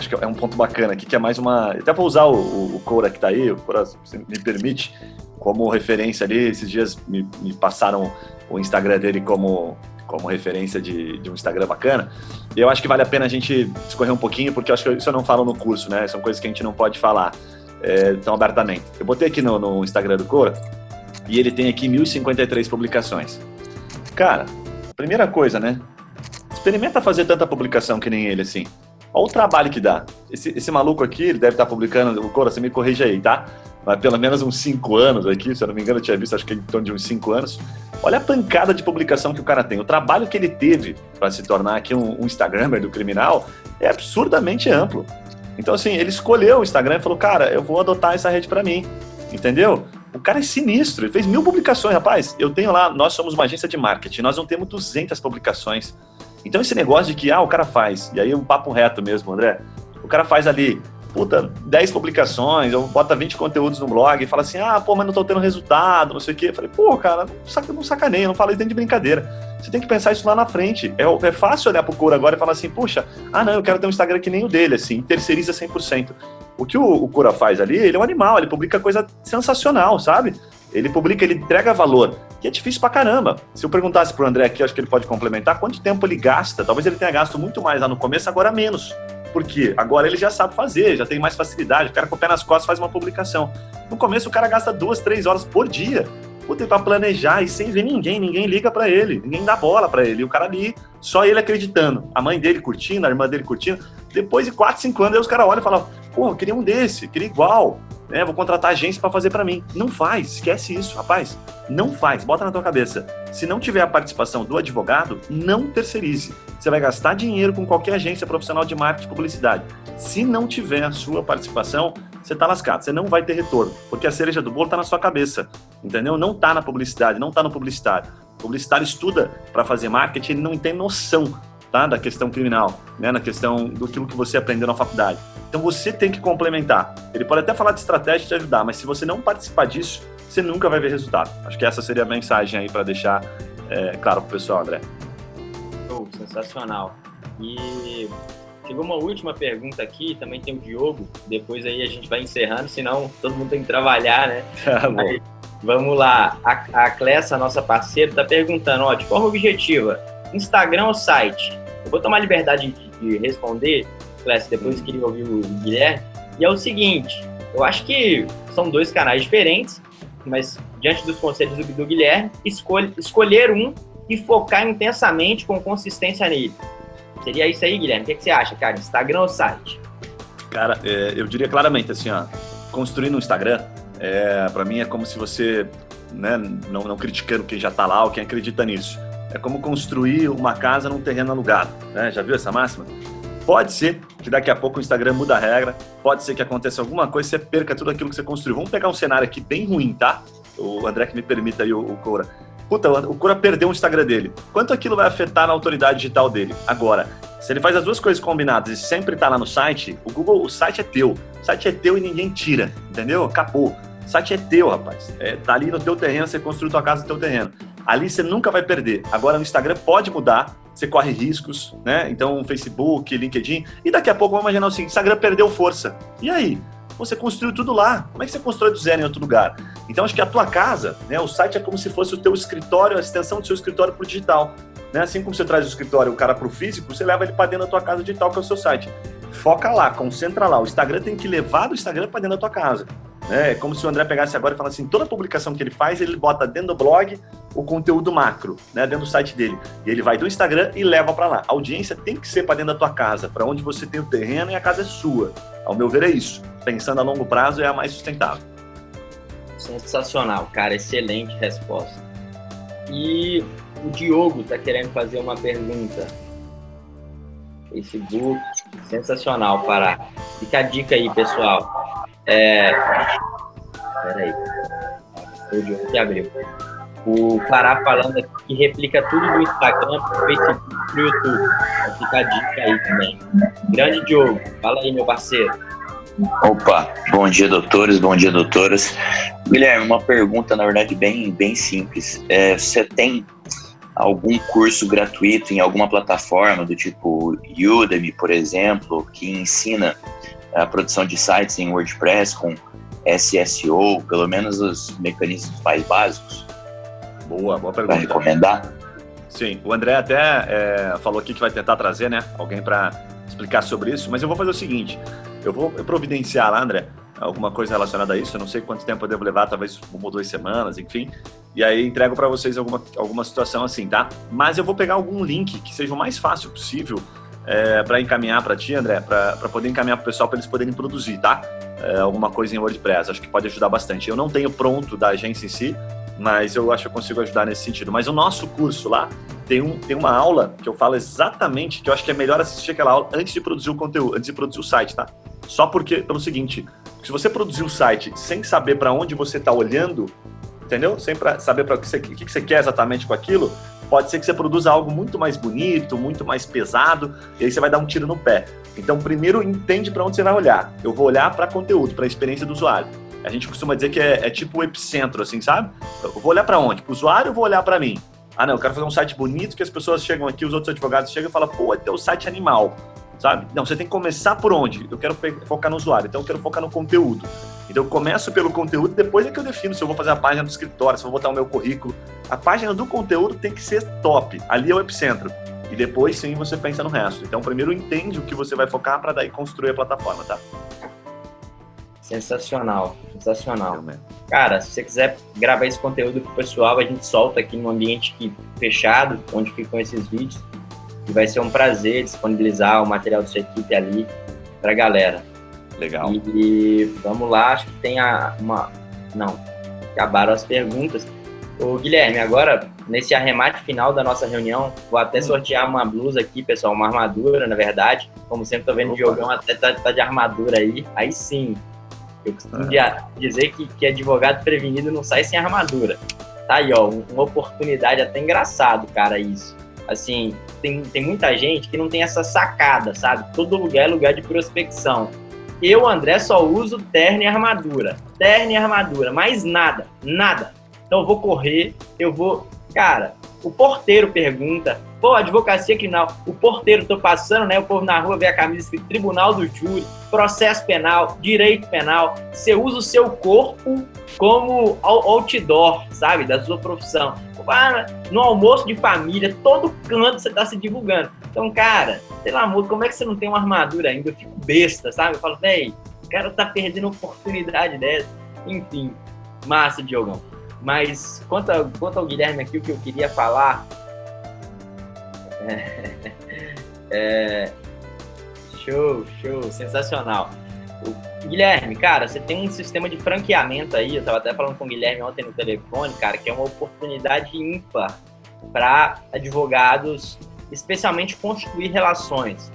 [SPEAKER 3] Acho que é um ponto bacana aqui, que é mais uma. Até vou usar o, o Cora que está aí, o Cora, se me permite, como referência ali. Esses dias me, me passaram o Instagram dele como, como referência de, de, um Instagram bacana. E eu acho que vale a pena a gente discorrer um pouquinho, porque eu acho que isso eu não falo no curso, né? São coisas que a gente não pode falar é, tão abertamente. Eu botei aqui no, no Instagram do Cora e ele tem aqui 1053 publicações. Cara, primeira coisa, né? Experimenta fazer tanta publicação que nem ele assim. Olha o trabalho que dá. Esse, esse maluco aqui, ele deve estar publicando, o Cora, você me corrija aí, tá? Mas pelo menos uns 5 anos aqui, se eu não me engano, eu tinha visto, acho que em torno de uns 5 anos. Olha a pancada de publicação que o cara tem. O trabalho que ele teve para se tornar aqui um, um do criminal é absurdamente amplo. Então, assim, ele escolheu o Instagram e falou, cara, eu vou adotar essa rede para mim. Entendeu? O cara é sinistro, ele fez mil publicações, rapaz. Eu tenho lá, nós somos uma agência de marketing, nós não temos 200 publicações. Então esse negócio de que, ah, o cara faz, e aí um papo reto mesmo, André, o cara faz ali, puta, 10 publicações, ou bota 20 conteúdos no blog e fala assim, ah, pô, mas não tô tendo resultado, não sei o quê. Eu falei, pô, cara, não, saca, não sacaneia, não fala isso dentro de brincadeira. Você tem que pensar isso lá na frente. É, é fácil olhar pro Cura agora e falar assim, puxa, ah, não, eu quero ter um Instagram que nem o dele, assim, terceiriza 100%. O que o, o Cura faz ali, ele é um animal, ele publica coisa sensacional, sabe? Ele publica, ele entrega valor, que é difícil pra caramba. Se eu perguntasse pro André aqui, acho que ele pode complementar, quanto tempo ele gasta? Talvez ele tenha gasto muito mais lá no começo, agora menos. Porque agora ele já sabe fazer, já tem mais facilidade, o cara com o pé nas costas faz uma publicação. No começo o cara gasta duas, três horas por dia puta, para planejar e sem ver ninguém, ninguém liga para ele, ninguém dá bola para ele. E o cara ali, só ele acreditando, a mãe dele curtindo, a irmã dele curtindo. Depois de 4, 5 anos, aí os caras olham e falam: pô, eu queria um desse, queria igual né? Vou contratar agência para fazer para mim. Não faz, esquece isso, rapaz. Não faz, bota na tua cabeça. Se não tiver a participação do advogado, não terceirize. Você vai gastar dinheiro com qualquer agência profissional de marketing e publicidade. Se não tiver a sua participação, você está lascado, você não vai ter retorno, porque a cereja do bolo está na sua cabeça, entendeu? Não está na publicidade, não está no publicitário. O publicitário estuda para fazer marketing, ele não tem noção tá? da questão criminal, né? na questão do que você aprendeu na faculdade. Então você tem que complementar. Ele pode até falar de estratégia e te ajudar, mas se você não participar disso, você nunca vai ver resultado. Acho que essa seria a mensagem aí para deixar é, claro para o pessoal, André.
[SPEAKER 2] Oh, sensacional. E chegou uma última pergunta aqui, também tem o Diogo, depois aí a gente vai encerrando, senão todo mundo tem que trabalhar, né? aí, vamos lá, a, a Clessa, nossa parceira, está perguntando, ó, de forma objetiva, Instagram ou site? Eu vou tomar liberdade de, responder, Clécio, depois queria ouvir o Guilherme. E é o seguinte, eu acho que são dois canais diferentes, mas diante dos conselhos do, do Guilherme, escolhe, escolher um e focar intensamente com consistência nele. Seria isso aí, Guilherme? O que, é que você acha, cara? Instagram ou site?
[SPEAKER 3] Cara, é, eu diria claramente assim, ó, construir no Instagram, é, para mim é como se você né? Não, não criticando quem já está lá ou quem acredita nisso. É como construir uma casa num terreno alugado, né? Já viu essa máxima? Pode ser que daqui a pouco o Instagram muda a regra, pode ser que aconteça alguma coisa e você perca tudo aquilo que você construiu. Vamos pegar um cenário aqui bem ruim, tá? O André que me permita aí, o, Cora. Puta, o Cora perdeu o Instagram dele. Quanto aquilo vai afetar na autoridade digital dele? Agora, se ele faz as duas coisas combinadas e sempre tá lá no site, o Google, o site é teu. O site é teu e ninguém tira, entendeu? Acabou. O site é teu, rapaz. É, tá ali no teu terreno, você construiu tua casa no teu terreno. Ali você nunca vai perder. Agora no Instagram pode mudar, você corre riscos, né? Então, Facebook, LinkedIn. E daqui a pouco, vamos imaginar o seguinte: Instagram perdeu força. E aí? Você construiu tudo lá. Como é que você constrói do zero em outro lugar? Então, acho que a tua casa, né? O site é como se fosse o teu escritório, a extensão do seu escritório para o digital. Né? Assim como você traz o escritório, o cara para o físico, você leva ele para dentro da tua casa digital, que é o seu site. Foca lá, concentra lá. O Instagram tem que levar do Instagram para dentro da tua casa. É como se o André pegasse agora e falasse assim, toda publicação que ele faz, ele bota dentro do blog o conteúdo macro, né, dentro do site dele. E ele vai do Instagram e leva para lá. A audiência tem que ser para dentro da tua casa, para onde você tem o terreno e a casa é sua. Ao meu ver é isso. Pensando a longo prazo é a mais sustentável.
[SPEAKER 2] Sensacional, cara, excelente resposta. E o Diogo está querendo fazer uma pergunta. Facebook, sensacional, Pará. Fica a dica aí, pessoal. É... Peraí. O Diogo que abriu. O Pará falando aqui que replica tudo do Instagram pro Facebook pro YouTube. Fica a dica aí também. Grande Diogo, fala aí, meu parceiro.
[SPEAKER 6] Opa, bom dia, doutores, bom dia, doutoras. Guilherme, uma pergunta, na verdade, bem, bem simples. É, você tem algum curso gratuito em alguma plataforma do tipo Udemy, por exemplo, que ensina a produção de sites em WordPress com SSO, pelo menos os mecanismos mais básicos?
[SPEAKER 3] Boa, boa pergunta.
[SPEAKER 6] Para recomendar?
[SPEAKER 3] Sim, o André até é, falou aqui que vai tentar trazer, né, alguém para explicar sobre isso, mas eu vou fazer o seguinte, eu vou providenciar lá, André, alguma coisa relacionada a isso. Eu não sei quanto tempo eu devo levar, talvez uma ou duas semanas, enfim. E aí entrego para vocês alguma, alguma situação assim, tá? Mas eu vou pegar algum link que seja o mais fácil possível é, para encaminhar para ti, André, para poder encaminhar para o pessoal para eles poderem produzir, tá? É, alguma coisa em WordPress. Acho que pode ajudar bastante. Eu não tenho pronto da agência em si, mas eu acho que eu consigo ajudar nesse sentido. Mas o nosso curso lá tem, um, tem uma aula que eu falo exatamente que eu acho que é melhor assistir aquela aula antes de produzir o conteúdo, antes de produzir o site, tá? Só porque, pelo seguinte, se você produzir o site sem saber para onde você está olhando, entendeu? Sem pra saber para o que, que, que você quer exatamente com aquilo, pode ser que você produza algo muito mais bonito, muito mais pesado, e aí você vai dar um tiro no pé. Então, primeiro, entende para onde você vai olhar. Eu vou olhar para conteúdo, para a experiência do usuário. A gente costuma dizer que é, é tipo o epicentro, assim, sabe? Eu vou olhar para onde? Para o usuário ou vou olhar para mim? Ah, não, eu quero fazer um site bonito que as pessoas chegam aqui, os outros advogados chegam e falam, pô, é teu site animal sabe? Não, você tem que começar por onde? Eu quero focar no usuário, então eu quero focar no conteúdo. Então eu começo pelo conteúdo, depois é que eu defino se eu vou fazer a página do escritório, se eu vou botar o meu currículo. A página do conteúdo tem que ser top, ali é o epicentro. E depois sim você pensa no resto. Então primeiro entende o que você vai focar para daí construir a plataforma, tá?
[SPEAKER 2] Sensacional, sensacional. Cara, se você quiser gravar esse conteúdo pro pessoal, a gente solta aqui no ambiente fechado, onde ficam esses vídeos e vai ser um prazer disponibilizar o material da sua equipe ali para a galera.
[SPEAKER 3] Legal.
[SPEAKER 2] E, e, vamos lá, acho que tem a, uma. Não, acabaram as perguntas. O Guilherme, agora, nesse arremate final da nossa reunião, vou até hum. sortear uma blusa aqui, pessoal, uma armadura, na verdade. Como sempre, tô vendo o Diogão até tá, tá, de armadura aí. Aí sim, eu costumo é. dizer que, que advogado prevenido não sai sem armadura. Tá aí, ó, uma oportunidade até engraçado, cara, isso. Assim, tem, tem muita gente que não tem essa sacada, sabe? Todo lugar é lugar de prospecção. Eu, André, só uso terno e armadura. Terno e armadura, mais nada, nada. Então eu vou correr, eu vou. Cara, o porteiro pergunta, pô, advocacia criminal, o porteiro, tô passando, né? O povo na rua vê a camisa escrito Tribunal do Júri, processo penal, direito penal. Você usa o seu corpo como outdoor, sabe? Da sua profissão no almoço de família, todo canto você tá se divulgando. Então, cara, pelo amor, como é que você não tem uma armadura ainda? Eu fico besta, sabe? Eu falo, véi, o cara tá perdendo oportunidade dessa. Enfim, massa, Diogão. Mas quanto, a, quanto ao Guilherme aqui, o que eu queria falar. É, show, show, sensacional. Guilherme, cara, você tem um sistema de franqueamento aí, eu estava até falando com o Guilherme ontem no telefone, cara, que é uma oportunidade ímpar para advogados, especialmente construir relações.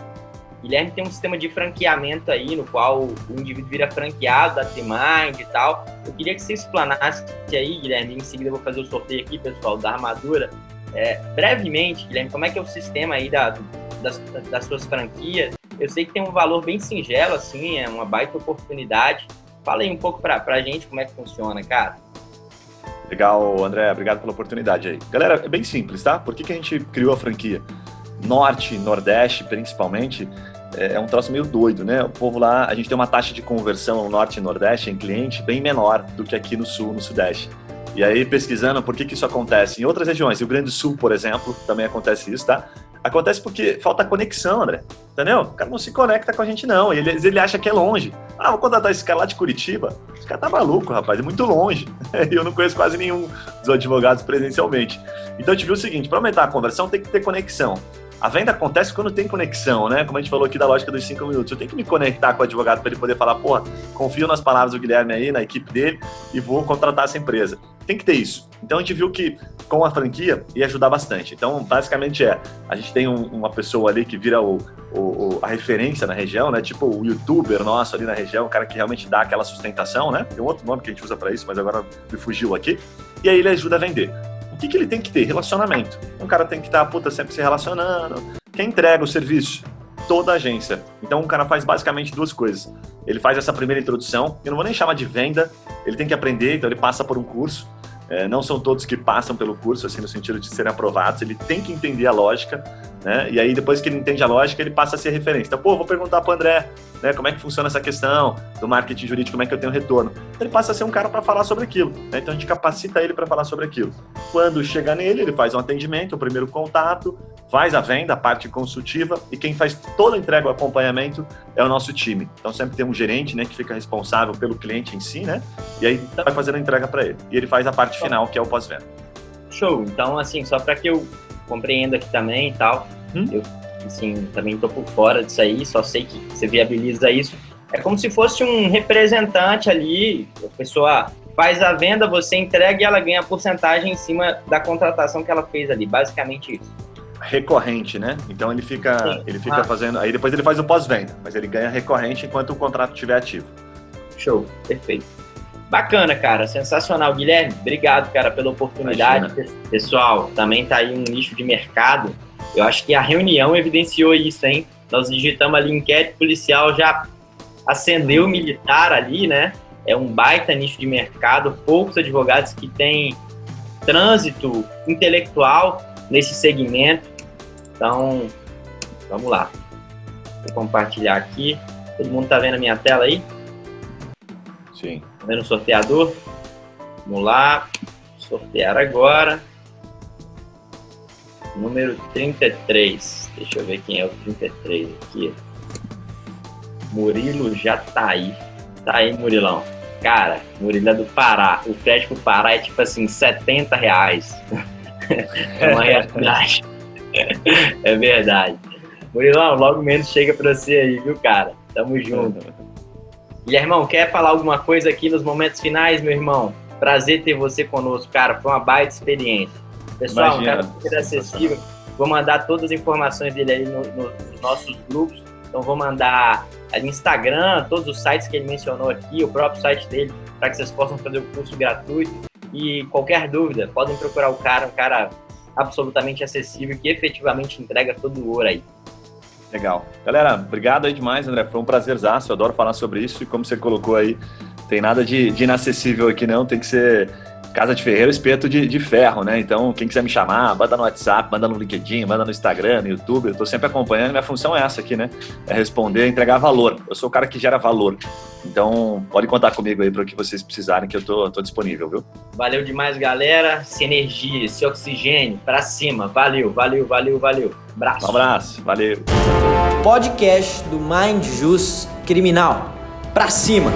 [SPEAKER 2] Guilherme tem um sistema de franqueamento aí, no qual o indivíduo vira franqueado da Trimind e tal. Eu queria que você explanasse aí, Guilherme, em seguida eu vou fazer o sorteio aqui, pessoal, da armadura. É, brevemente, Guilherme, como é que é o sistema aí da, das, das suas franquias? Eu sei que tem um valor bem singelo, assim, é uma baita oportunidade. Fala aí um pouco pra, pra gente como é que funciona, cara.
[SPEAKER 3] Legal, André, obrigado pela oportunidade aí. Galera, é bem simples, tá? Por que, que a gente criou a franquia? Norte, Nordeste, principalmente, é, é um troço meio doido, né? O povo lá, a gente tem uma taxa de conversão no norte e nordeste em cliente bem menor do que aqui no sul, no sudeste. E aí, pesquisando por que, que isso acontece em outras regiões, Rio Grande Sul, por exemplo, também acontece isso, tá? Acontece porque falta conexão, André. Entendeu? O cara não se conecta com a gente, não. Ele, ele acha que é longe. Ah, vou contratar esse cara lá de Curitiba. Esse cara tá maluco, rapaz. É muito longe. E eu não conheço quase nenhum dos advogados presencialmente. Então, eu te o seguinte: para aumentar a conversão, tem que ter conexão. A venda acontece quando tem conexão, né? Como a gente falou aqui da lógica dos cinco minutos. Eu tenho que me conectar com o advogado para ele poder falar, porra, confio nas palavras do Guilherme aí, na equipe dele, e vou contratar essa empresa. Tem que ter isso. Então a gente viu que com a franquia ia ajudar bastante. Então, basicamente é, a gente tem um, uma pessoa ali que vira o, o, a referência na região, né? Tipo o youtuber nosso ali na região, o cara que realmente dá aquela sustentação, né? Tem um outro nome que a gente usa para isso, mas agora me fugiu aqui. E aí ele ajuda a vender o que, que ele tem que ter? Relacionamento. Um cara tem que estar, puta, sempre se relacionando. Quem entrega o serviço? Toda a agência. Então o cara faz basicamente duas coisas. Ele faz essa primeira introdução, eu não vou nem chamar de venda, ele tem que aprender, então ele passa por um curso. É, não são todos que passam pelo curso, assim, no sentido de serem aprovados, ele tem que entender a lógica, né? E aí, depois que ele entende a lógica, ele passa a ser referência. Então, pô, vou perguntar para o André, né, como é que funciona essa questão do marketing jurídico, como é que eu tenho retorno. Então, ele passa a ser um cara para falar sobre aquilo. Né? Então, a gente capacita ele para falar sobre aquilo. Quando chega nele, ele faz um atendimento, o primeiro contato, faz a venda, a parte consultiva, e quem faz toda a entrega, o acompanhamento, é o nosso time. Então, sempre tem um gerente, né, que fica responsável pelo cliente em si, né? E aí vai fazendo a entrega para ele. E ele faz a parte final, que é o pós-venda.
[SPEAKER 2] Show. Então, assim, só para que eu compreenda aqui também e tal, hum? eu assim, também tô por fora disso aí, só sei que você viabiliza isso. É como se fosse um representante ali, a pessoa faz a venda, você entrega e ela ganha a porcentagem em cima da contratação que ela fez ali, basicamente isso.
[SPEAKER 3] Recorrente, né? Então ele fica, Sim. ele fica ah. fazendo, aí depois ele faz o pós-venda, mas ele ganha recorrente enquanto o contrato estiver ativo.
[SPEAKER 2] Show, perfeito. Bacana, cara, sensacional. Guilherme, obrigado, cara, pela oportunidade. Imagina. Pessoal, também tá aí um nicho de mercado eu acho que a reunião evidenciou isso, hein? Nós digitamos ali inquérito policial, já acendeu militar ali, né? É um baita nicho de mercado, poucos advogados que têm trânsito intelectual nesse segmento. Então, vamos lá. Vou compartilhar aqui. Todo mundo tá vendo a minha tela aí?
[SPEAKER 3] Sim.
[SPEAKER 2] Tá vendo o sorteador? Vamos lá. Sortear agora número 33. Deixa eu ver quem é o 33 aqui. Murilo Jataí. Tá aí, Murilão. Cara, Murilo é do Pará. O frete pro Pará é tipo assim, 70 reais. é uma realidade. é verdade. Murilão, logo menos chega pra você aí, viu, cara? Tamo junto. Guilhermão, quer falar alguma coisa aqui nos momentos finais, meu irmão? Prazer ter você conosco, cara. Foi uma baita experiência. Pessoal, Imagina. um cara super acessível. Vou mandar todas as informações dele aí no, no, nos nossos grupos. Então, vou mandar ali Instagram, todos os sites que ele mencionou aqui, o próprio site dele, para que vocês possam fazer o curso gratuito. E qualquer dúvida, podem procurar o cara, um cara absolutamente acessível que efetivamente entrega todo o ouro aí.
[SPEAKER 3] Legal. Galera, obrigado aí demais, André. Foi um prazerzaço. Eu adoro falar sobre isso. E como você colocou aí, tem nada de, de inacessível aqui, não. Tem que ser Casa de Ferreiro, espeto de, de ferro, né? Então, quem quiser me chamar, manda no WhatsApp, manda no LinkedIn, manda no Instagram, no YouTube. Eu tô sempre acompanhando. Minha função é essa aqui, né? É responder, entregar valor. Eu sou o cara que gera valor. Então, pode contar comigo aí para o que vocês precisarem, que eu tô, tô disponível, viu?
[SPEAKER 2] Valeu demais, galera. Se energia, esse oxigênio, para cima. Valeu, valeu, valeu, valeu. Abraço.
[SPEAKER 3] Um abraço, valeu.
[SPEAKER 1] Podcast do Mind Jus Criminal. Pra cima.